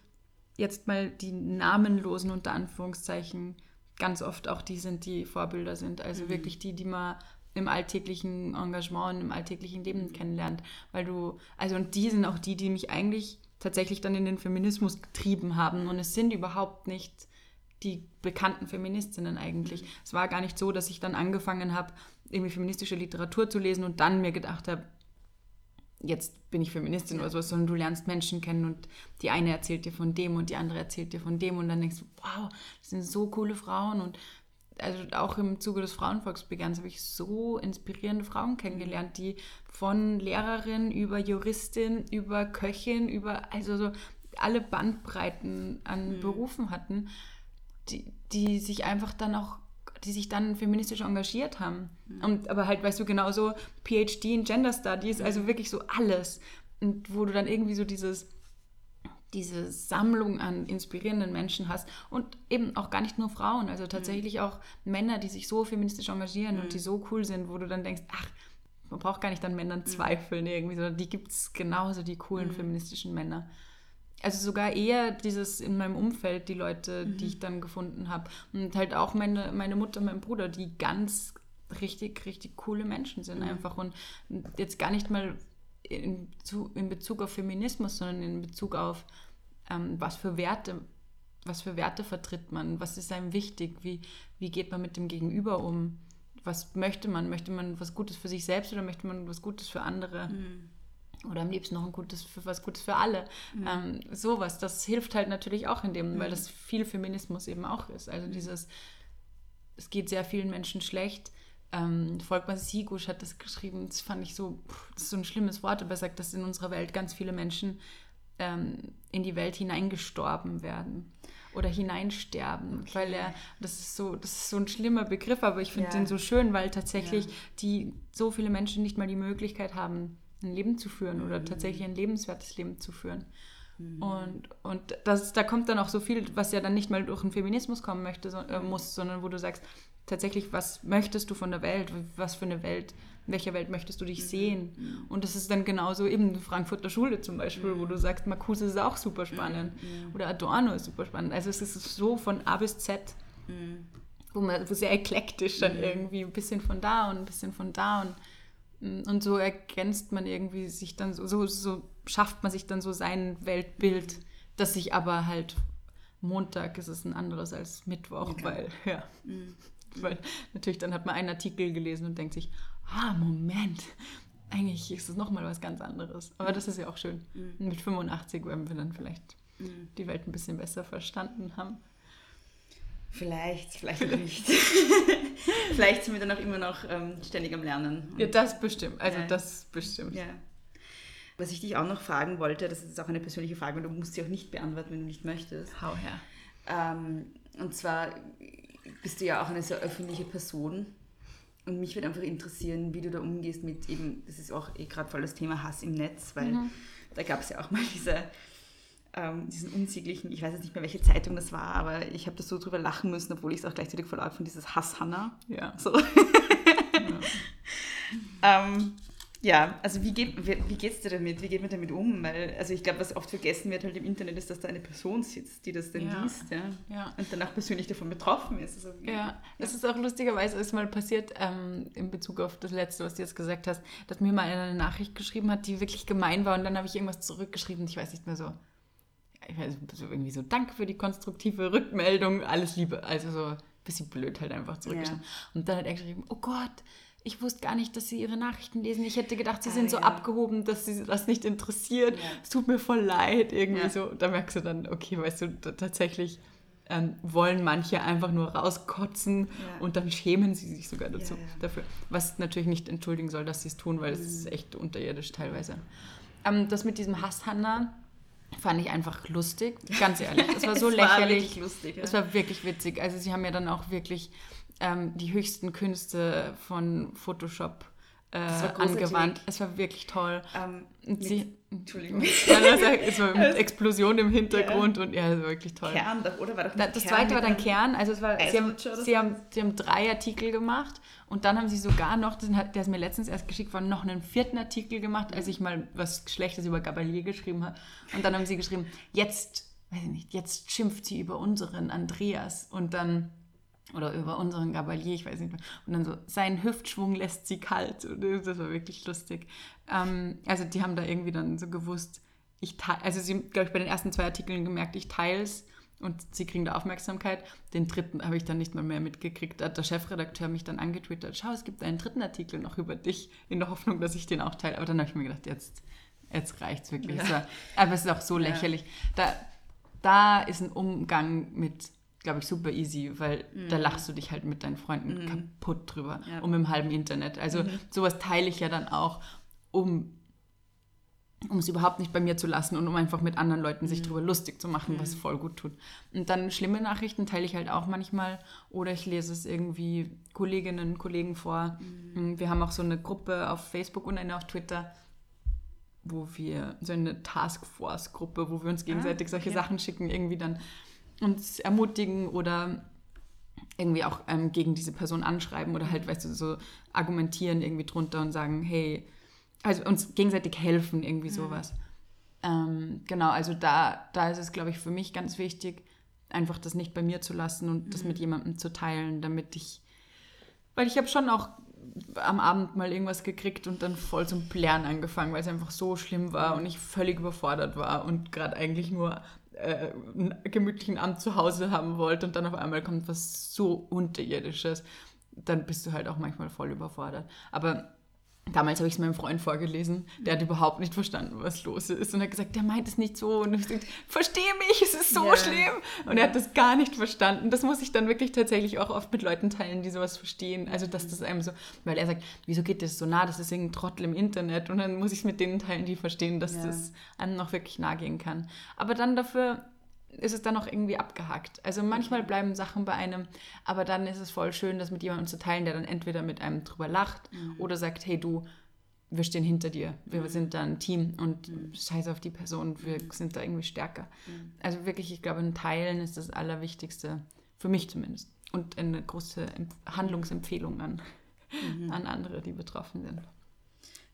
jetzt mal die namenlosen unter Anführungszeichen ganz oft auch die sind, die Vorbilder sind. Also wirklich die, die man im alltäglichen Engagement und im alltäglichen Leben kennenlernt. Weil du, also und die sind auch die, die mich eigentlich tatsächlich dann in den Feminismus getrieben haben. Und es sind überhaupt nicht die bekannten Feministinnen eigentlich. Es war gar nicht so, dass ich dann angefangen habe, irgendwie feministische Literatur zu lesen und dann mir gedacht habe, jetzt bin ich Feministin oder sowas, sondern du lernst Menschen kennen und die eine erzählt dir von dem und die andere erzählt dir von dem und dann denkst du, wow, das sind so coole Frauen und also auch im Zuge des Frauenvolksbegehrens habe ich so inspirierende Frauen kennengelernt, die von Lehrerin über Juristin, über Köchin, über also so alle Bandbreiten an Berufen hatten, die, die sich einfach dann auch die sich dann feministisch engagiert haben. Und, aber halt, weißt du, genauso PhD in Gender Studies, also wirklich so alles. Und wo du dann irgendwie so dieses, diese Sammlung an inspirierenden Menschen hast und eben auch gar nicht nur Frauen, also tatsächlich auch Männer, die sich so feministisch engagieren und die so cool sind, wo du dann denkst, ach, man braucht gar nicht an Männern zweifeln irgendwie, sondern die gibt es genauso, die coolen feministischen Männer. also sogar eher dieses in meinem Umfeld, die Leute, die Mhm. ich dann gefunden habe. Und halt auch meine, meine Mutter, mein Bruder, die ganz richtig, richtig coole Menschen sind Mhm. einfach. Und jetzt gar nicht mal in, in Bezug auf Feminismus, sondern in Bezug auf ähm, was für Werte, was für Werte vertritt man, was ist einem wichtig, wie, wie geht man mit dem Gegenüber um, was möchte man, möchte man was Gutes für sich selbst oder möchte man was Gutes für andere? Oder am liebsten noch ein gutes für was Gutes für alle. Ähm, sowas, das hilft halt natürlich auch in dem, weil das viel Feminismus eben auch ist. Also dieses, es geht sehr vielen Menschen schlecht. Ähm, Volkmar Sigusch hat das geschrieben, das fand ich so, das ist so ein schlimmes Wort, aber er sagt, dass in unserer Welt ganz viele Menschen ähm, in die Welt hineingestorben werden oder hineinsterben, weil er, das ist so, das ist so ein schlimmer Begriff, aber ich finde Ja. den so schön, weil tatsächlich die so viele Menschen nicht mal die Möglichkeit haben, ein Leben zu führen oder tatsächlich ein lebenswertes Leben zu führen. Und, und das, da kommt dann auch so viel, was ja dann nicht mal durch den Feminismus kommen möchte, so, äh, muss, sondern wo du sagst, tatsächlich, was möchtest du von der Welt? Was für eine Welt, in welcher Welt möchtest du dich sehen? Und das ist dann genauso eben die Frankfurter Schule zum Beispiel, wo du sagst, Marcuse ist auch super spannend. oder Adorno ist super spannend. Also es ist so von A bis Z, wo man wo sehr eklektisch dann irgendwie ein bisschen von da und ein bisschen von da und und so ergänzt man irgendwie sich dann so, so, so schafft man sich dann so sein Weltbild, das sich aber halt Montag ist es ein anderes als Mittwoch, weil, ja. Weil natürlich dann hat man einen Artikel gelesen und denkt sich, ah, Moment, eigentlich ist es nochmal was ganz anderes. Aber das ist ja auch schön. Mit 85 werden wir dann vielleicht die Welt ein bisschen besser verstanden haben. Vielleicht, vielleicht nicht. vielleicht sind wir dann auch immer noch ähm, ständig am Lernen. Ja, das bestimmt. Also Ja. das bestimmt. Ja. Was ich dich auch noch fragen wollte, das ist jetzt auch eine persönliche Frage und du musst sie auch nicht beantworten, wenn du nicht möchtest. Hau her. Ähm, und zwar bist du ja auch eine sehr öffentliche Person. Und mich würde einfach interessieren, wie du da umgehst mit eben, das ist auch eh gerade voll das Thema Hass im Netz, weil da gab es ja auch mal diese, ähm, diesen unsäglichen, ich weiß jetzt nicht mehr, welche Zeitung das war, aber ich habe das so drüber lachen müssen, obwohl ich es auch gleichzeitig voll arg finde, dieses Hass-Hanna. Ja. So. ähm, ja, also wie geht wie, wie geht's dir damit? Wie geht man damit um? Weil, also ich glaube, was oft vergessen wird halt im Internet, ist, dass da eine Person sitzt, die das dann Ja. liest, ja. Ja. Und dann auch persönlich davon betroffen ist. Also, wie- Ja, es ist auch lustigerweise ist mal passiert, ähm, in Bezug auf das Letzte, was du jetzt gesagt hast, dass mir mal eine Nachricht geschrieben hat, die wirklich gemein war und dann habe ich irgendwas zurückgeschrieben, ich weiß nicht mehr so, ich weiß, so irgendwie so, danke für die konstruktive Rückmeldung, alles Liebe, also so ein bisschen blöd halt einfach zurückgeschrieben. Und dann hat er geschrieben, oh Gott, ich wusste gar nicht, dass Sie Ihre Nachrichten lesen. Ich hätte gedacht, Sie Ah, sind so ja. abgehoben, dass Sie das nicht interessiert. Ja. Es tut mir voll leid, irgendwie Ja. so. Da merkst du dann, okay, weißt du, tatsächlich ähm, wollen manche einfach nur rauskotzen und dann schämen sie sich sogar dazu dafür. Was natürlich nicht entschuldigen soll, dass sie es tun, weil es ist echt unterirdisch teilweise. Ähm, das mit diesem Hass-Hanna fand ich einfach lustig, ganz ehrlich. Es war so Es war lächerlich. wirklich lustig, ja. Es war wirklich witzig. Also sie haben ja dann auch wirklich ähm, die höchsten Künste von Photoshop äh, angewandt. Es war wirklich toll. Ähm, Und mit, sie, Entschuldigung. ja, das es war mit Explosion im Hintergrund und ja, es war wirklich toll. Kern doch, oder? War doch Da, das Kern zweite war dann Kern, also es war, sie haben, sie, haben, sie haben drei Artikel gemacht und dann haben sie sogar noch, das hat, der ist mir letztens erst geschickt worden, noch einen vierten Artikel gemacht, als ich mal was Schlechtes über Gabalier geschrieben habe. Und dann haben sie geschrieben, jetzt, weiß ich nicht, jetzt schimpft sie über unseren Andreas und dann, oder über unseren Gabalier, ich weiß nicht mehr. Und dann so, sein Hüftschwung lässt sie kalt. Und das war wirklich lustig. Ähm, also die haben da irgendwie dann so gewusst, ich teile, also sie haben, glaube ich, bei den ersten zwei Artikeln gemerkt, ich teile es und sie kriegen da Aufmerksamkeit. Den dritten habe ich dann nicht mal mehr mitgekriegt. Da hat der Chefredakteur mich dann angetwittert, schau, es gibt einen dritten Artikel noch über dich, in der Hoffnung, dass ich den auch teile. Aber dann habe ich mir gedacht, jetzt, jetzt reicht es wirklich. Es war, aber es ist auch so lächerlich. Da, da ist ein Umgang mit, glaube ich, super easy, weil da lachst du dich halt mit deinen Freunden kaputt drüber, Ja. um im halben Internet. Also sowas teile ich ja dann auch, um um es überhaupt nicht bei mir zu lassen und um einfach mit anderen Leuten sich drüber lustig zu machen, was voll gut tut. Und dann schlimme Nachrichten teile ich halt auch manchmal oder ich lese es irgendwie Kolleginnen und Kollegen vor. Wir haben auch so eine Gruppe auf Facebook und eine auf Twitter, wo wir so eine Taskforce-Gruppe, wo wir uns gegenseitig solche okay. Sachen schicken, irgendwie dann uns ermutigen oder irgendwie auch ähm, gegen diese Person anschreiben oder halt, weißt du, so argumentieren irgendwie drunter und sagen, hey, also uns gegenseitig helfen, irgendwie sowas. Ähm, genau, also da, da ist es, glaube ich, für mich ganz wichtig, einfach das nicht bei mir zu lassen und das mit jemandem zu teilen, damit ich, weil ich habe schon auch am Abend mal irgendwas gekriegt und dann voll zum Plären angefangen, weil es einfach so schlimm war und ich völlig überfordert war und gerade eigentlich nur äh, gemütlichen Abend zu Hause haben wollte und dann auf einmal kommt was so Unterirdisches, dann bist du halt auch manchmal voll überfordert. Aber damals habe ich es meinem Freund vorgelesen, der hat überhaupt nicht verstanden, was los ist und hat gesagt, der meint es nicht so und ich gesagt, verstehe mich, es ist so Ja. schlimm und er hat das gar nicht verstanden. Das muss ich dann wirklich tatsächlich auch oft mit Leuten teilen, die sowas verstehen. Also dass das einem so, weil er sagt, wieso geht das so nah, das ist irgendein Trottel im Internet und dann muss ich es mit denen teilen, die verstehen, dass Ja. das einem noch wirklich nahe gehen kann. Aber dann dafür ist es dann auch irgendwie abgehackt. Also manchmal bleiben Sachen bei einem, aber dann ist es voll schön, das mit jemandem zu teilen, der dann entweder mit einem drüber lacht oder sagt, hey du, wir stehen hinter dir, wir sind da ein Team und scheiß auf die Person, wir sind da irgendwie stärker. Also wirklich, ich glaube, ein Teilen ist das Allerwichtigste, für mich zumindest. Und eine große Emp- Handlungsempfehlung an, an andere, die betroffen sind.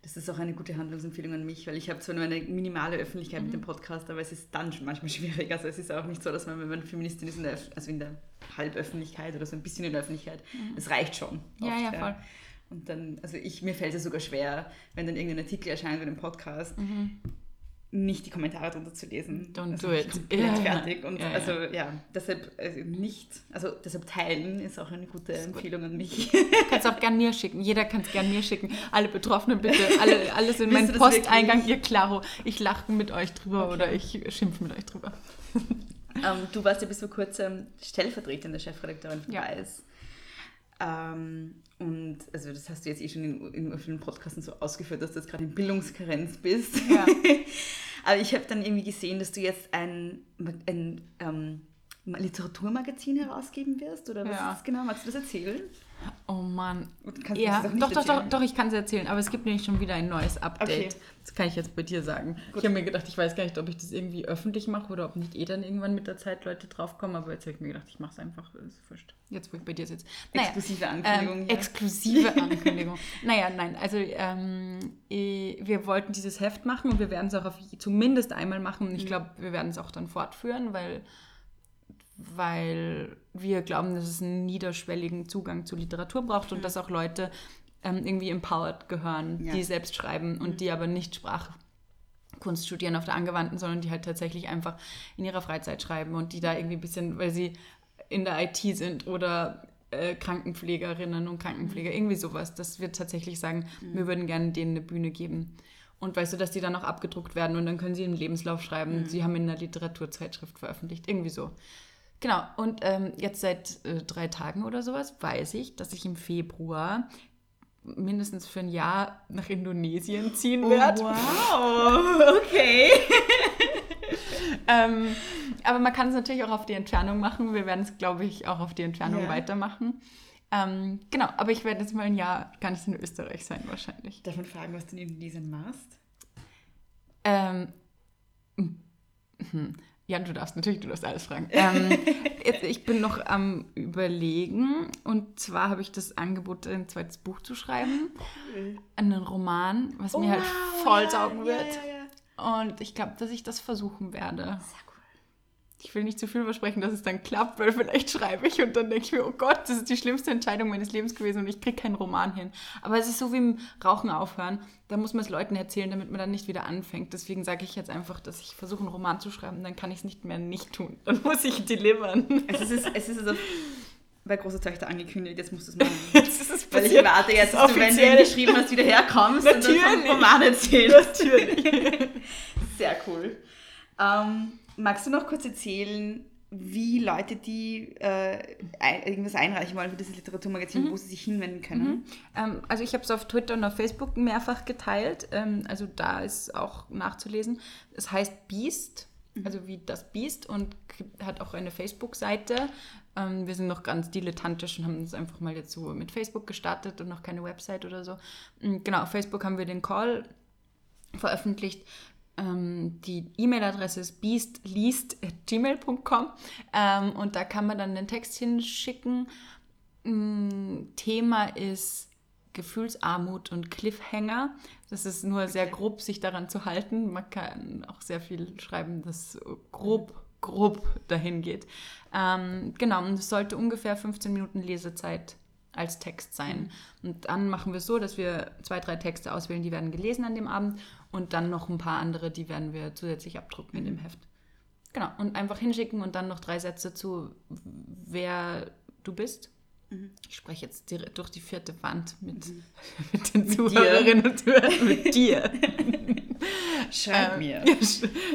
Das ist auch eine gute Handlungsempfehlung an mich, weil ich habe zwar nur eine minimale Öffentlichkeit mit dem Podcast, aber es ist dann schon manchmal schwierig. Also es ist auch nicht so, dass man, wenn man Feministin ist, in der, also in der Halböffentlichkeit oder so ein bisschen in der Öffentlichkeit, das reicht schon. Ja, ja, voll. Und dann, also ich, mir fällt es sogar schwer, wenn dann irgendein Artikel erscheint oder ein Podcast, nicht die Kommentare drunter zu lesen. Don't also do it. komplett Ja, fertig. Und Ja, ja. also ja, deshalb also nicht, also deshalb teilen ist auch eine gute Empfehlung an mich. Du kannst auch gern mir schicken. Jeder kann es gern mir schicken. Alle Betroffenen bitte. Alle, alles in meinen Posteingang. Ihr Klaro. Ich lache mit euch drüber oder ich schimpfe mit euch drüber. Ähm, du warst ja bis vor kurzem stellvertretende Chefredakteurin von Ja. Weiß. Ähm, und also das hast du jetzt eh schon in, in vielen Podcasten so ausgeführt, dass du jetzt gerade in Bildungskarenz bist. Ja. Aber ich habe dann irgendwie gesehen, dass du jetzt ein, ein ähm, Literaturmagazin herausgeben wirst, oder was Ja. ist das genau? Magst du das erzählen? Oh Mann. Kannst Ja, doch, doch, doch, erzählen? doch, ich kann es erzählen. Aber es gibt nämlich schon wieder ein neues Update. Okay. Das kann ich jetzt bei dir sagen. Ich habe mir gedacht, ich weiß gar nicht, ob ich das irgendwie öffentlich mache oder ob nicht eh dann irgendwann mit der Zeit Leute draufkommen. Aber jetzt habe ich mir gedacht, ich mache es einfach. Ist wurscht. Jetzt, wo ich bei dir sitze. Exklusive Ankündigung Ähm, exklusive Ankündigung. naja, nein, also ähm, eh, wir wollten dieses Heft machen und wir werden es auch auf, zumindest einmal machen. Und ich glaube, wir werden es auch dann fortführen, weil, weil wir glauben, dass es einen niederschwelligen Zugang zu Literatur braucht und dass auch Leute ähm, irgendwie empowered gehören, Ja. die selbst schreiben und die aber nicht Sprachkunst studieren auf der angewandten, sondern die halt tatsächlich einfach in ihrer Freizeit schreiben und die da irgendwie ein bisschen, weil sie in der IT sind oder äh, Krankenpflegerinnen und Krankenpfleger, irgendwie sowas, dass wir tatsächlich sagen, wir würden gerne denen eine Bühne geben. Und weißt du, dass die dann auch abgedruckt werden und dann können sie einen Lebenslauf schreiben, sie haben in einer Literaturzeitschrift veröffentlicht, irgendwie so. Genau, und ähm, jetzt seit äh, drei Tagen oder sowas weiß ich, dass ich im Februar mindestens für ein Jahr nach Indonesien ziehen werde. Wow, okay. Ähm, aber man kann es natürlich auch auf die Entfernung machen. Wir werden es, glaube ich, auch auf die Entfernung Ja. weitermachen. Ähm, genau, aber ich werde jetzt mal ein Jahr gar nicht in Österreich sein, wahrscheinlich. Darf man fragen, was du in Indonesien machst? Ähm, mhm. Ja, du darfst natürlich, du darfst alles fragen. Ähm, jetzt, ich bin noch am Überlegen und zwar habe ich das Angebot, ein zweites Buch zu schreiben. Einen Roman, was mir halt voll saugen wird. Und ich glaube, dass ich das versuchen werde. Ich will nicht zu viel versprechen, dass es dann klappt, weil vielleicht schreibe ich und dann denke ich mir, oh Gott, das ist die schlimmste Entscheidung meines Lebens gewesen und ich kriege keinen Roman hin. Aber es ist so wie im Rauchen aufhören. Da muss man es Leuten erzählen, damit man dann nicht wieder anfängt. Deswegen sage ich jetzt einfach, dass ich versuche, einen Roman zu schreiben. Dann kann ich es nicht mehr nicht tun. Dann muss ich delivern. Es ist, es ist also bei großer Töchter angekündigt, jetzt musst du es machen. Jetzt ist es Weil ich warte jetzt, dass du, wenn du ihn geschrieben hast, wieder herkommst und dann vom Natürlich. Roman erzählst. Natürlich. Sehr cool. Ähm, magst du noch kurz erzählen, wie Leute, die äh, irgendwas einreichen wollen für dieses Literaturmagazin, wo sie sich hinwenden können? Ähm, also ich habe es auf Twitter und auf Facebook mehrfach geteilt. Ähm, also da ist auch nachzulesen. Es heißt Beast, also wie das Beast und hat auch eine Facebook-Seite. Ähm, wir sind noch ganz dilettantisch und haben uns einfach mal jetzt so mit Facebook gestartet und noch keine Website oder so. Ähm, Genau, auf Facebook haben wir den Call veröffentlicht. Ähm, die E-Mail-Adresse ist beastleast.gmail.com ähm, und da kann man dann den Text hinschicken. Mm, Thema ist Gefühlsarmut und Cliffhanger. Das ist nur sehr grob, sich daran zu halten. Man kann auch sehr viel schreiben, das grob, grob dahin geht. Ähm, genau, und es sollte ungefähr 15 Minuten Lesezeit als Text sein. Und dann machen wir es so, dass wir zwei, drei Texte auswählen, die werden gelesen an dem Abend und dann noch ein paar andere, die werden wir zusätzlich abdrucken in dem Heft. Genau, und einfach hinschicken und dann noch drei Sätze zu, wer du bist. Ich spreche jetzt direkt durch die vierte Wand mit, mit den Zuhörerinnen und Zuhörern, mit dir. Schreib Ähm, mir.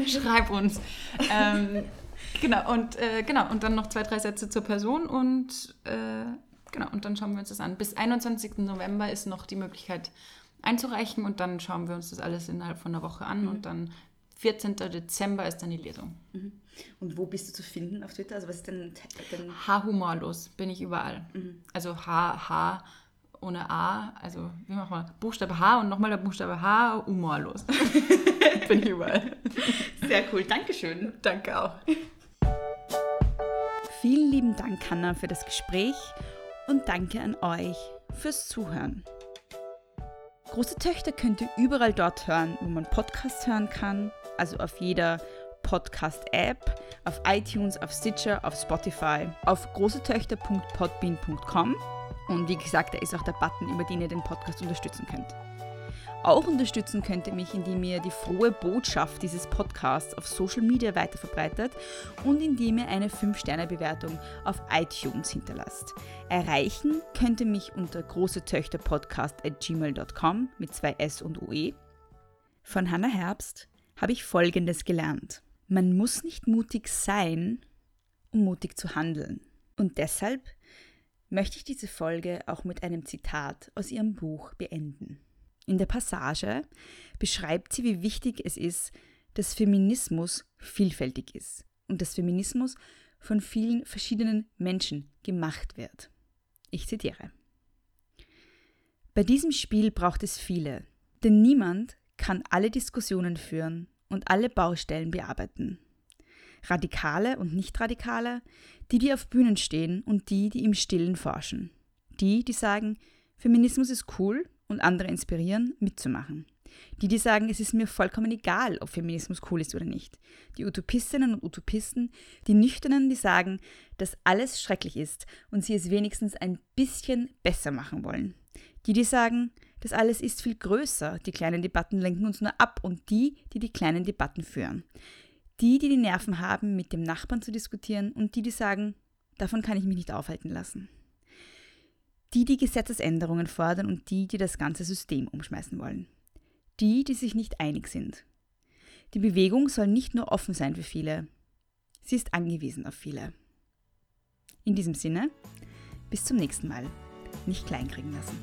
schreib uns. ähm, genau, und, äh, genau, und dann noch zwei, drei Sätze zur Person und äh, genau, und dann schauen wir uns das an. Bis 21. November ist noch die Möglichkeit einzureichen und dann schauen wir uns das alles innerhalb von einer Woche an und dann 14. Dezember ist dann die Lesung. Und wo bist du zu finden auf Twitter? Also was ist denn dein H-humorlos bin ich überall. Also H, H ohne A, also wie machen wir? Buchstabe H und nochmal der Buchstabe H, humorlos. bin ich überall. Sehr cool, Dankeschön. Danke auch. Vielen lieben Dank, Hanna, für das Gespräch und danke an euch fürs Zuhören. Große Töchter könnt ihr überall dort hören, wo man Podcasts hören kann, also auf jeder Podcast-App, auf iTunes, auf Stitcher, auf Spotify, auf großetöchter.podbean.com und wie gesagt, da ist auch der Button, über den ihr den Podcast unterstützen könnt. Auch unterstützen könnt ihr mich, indem ihr die frohe Botschaft dieses Podcasts auf Social Media weiterverbreitet und indem ihr eine 5-Sterne-Bewertung auf iTunes hinterlasst. Erreichen könnt ihr mich unter großetöchterpodcast.gmail.com mit zwei S und UE. Von Hannah Herbst habe ich Folgendes gelernt. Man muss nicht mutig sein, um mutig zu handeln. Und deshalb möchte ich diese Folge auch mit einem Zitat aus ihrem Buch beenden. In der Passage beschreibt sie, wie wichtig es ist, dass Feminismus vielfältig ist und dass Feminismus von vielen verschiedenen Menschen gemacht wird. Ich zitiere. Bei diesem Spiel braucht es viele, denn niemand kann alle Diskussionen führen und alle Baustellen bearbeiten. Radikale und Nicht-Radikale, die, die auf Bühnen stehen und die, die im Stillen forschen. Die, die sagen, Feminismus ist cool und andere inspirieren, mitzumachen. Die, die sagen, es ist mir vollkommen egal, ob Feminismus cool ist oder nicht. Die Utopistinnen und Utopisten, die Nüchternen, die sagen, dass alles schrecklich ist und sie es wenigstens ein bisschen besser machen wollen. Die, die sagen, das alles ist viel größer, die kleinen Debatten lenken uns nur ab und die, die die kleinen Debatten führen. Die, die die Nerven haben, mit dem Nachbarn zu diskutieren und die, die sagen, davon kann ich mich nicht aufhalten lassen. Die, die Gesetzesänderungen fordern und die, die das ganze System umschmeißen wollen. Die, die sich nicht einig sind. Die Bewegung soll nicht nur offen sein für viele, sie ist angewiesen auf viele. In diesem Sinne, bis zum nächsten Mal. Nicht kleinkriegen lassen.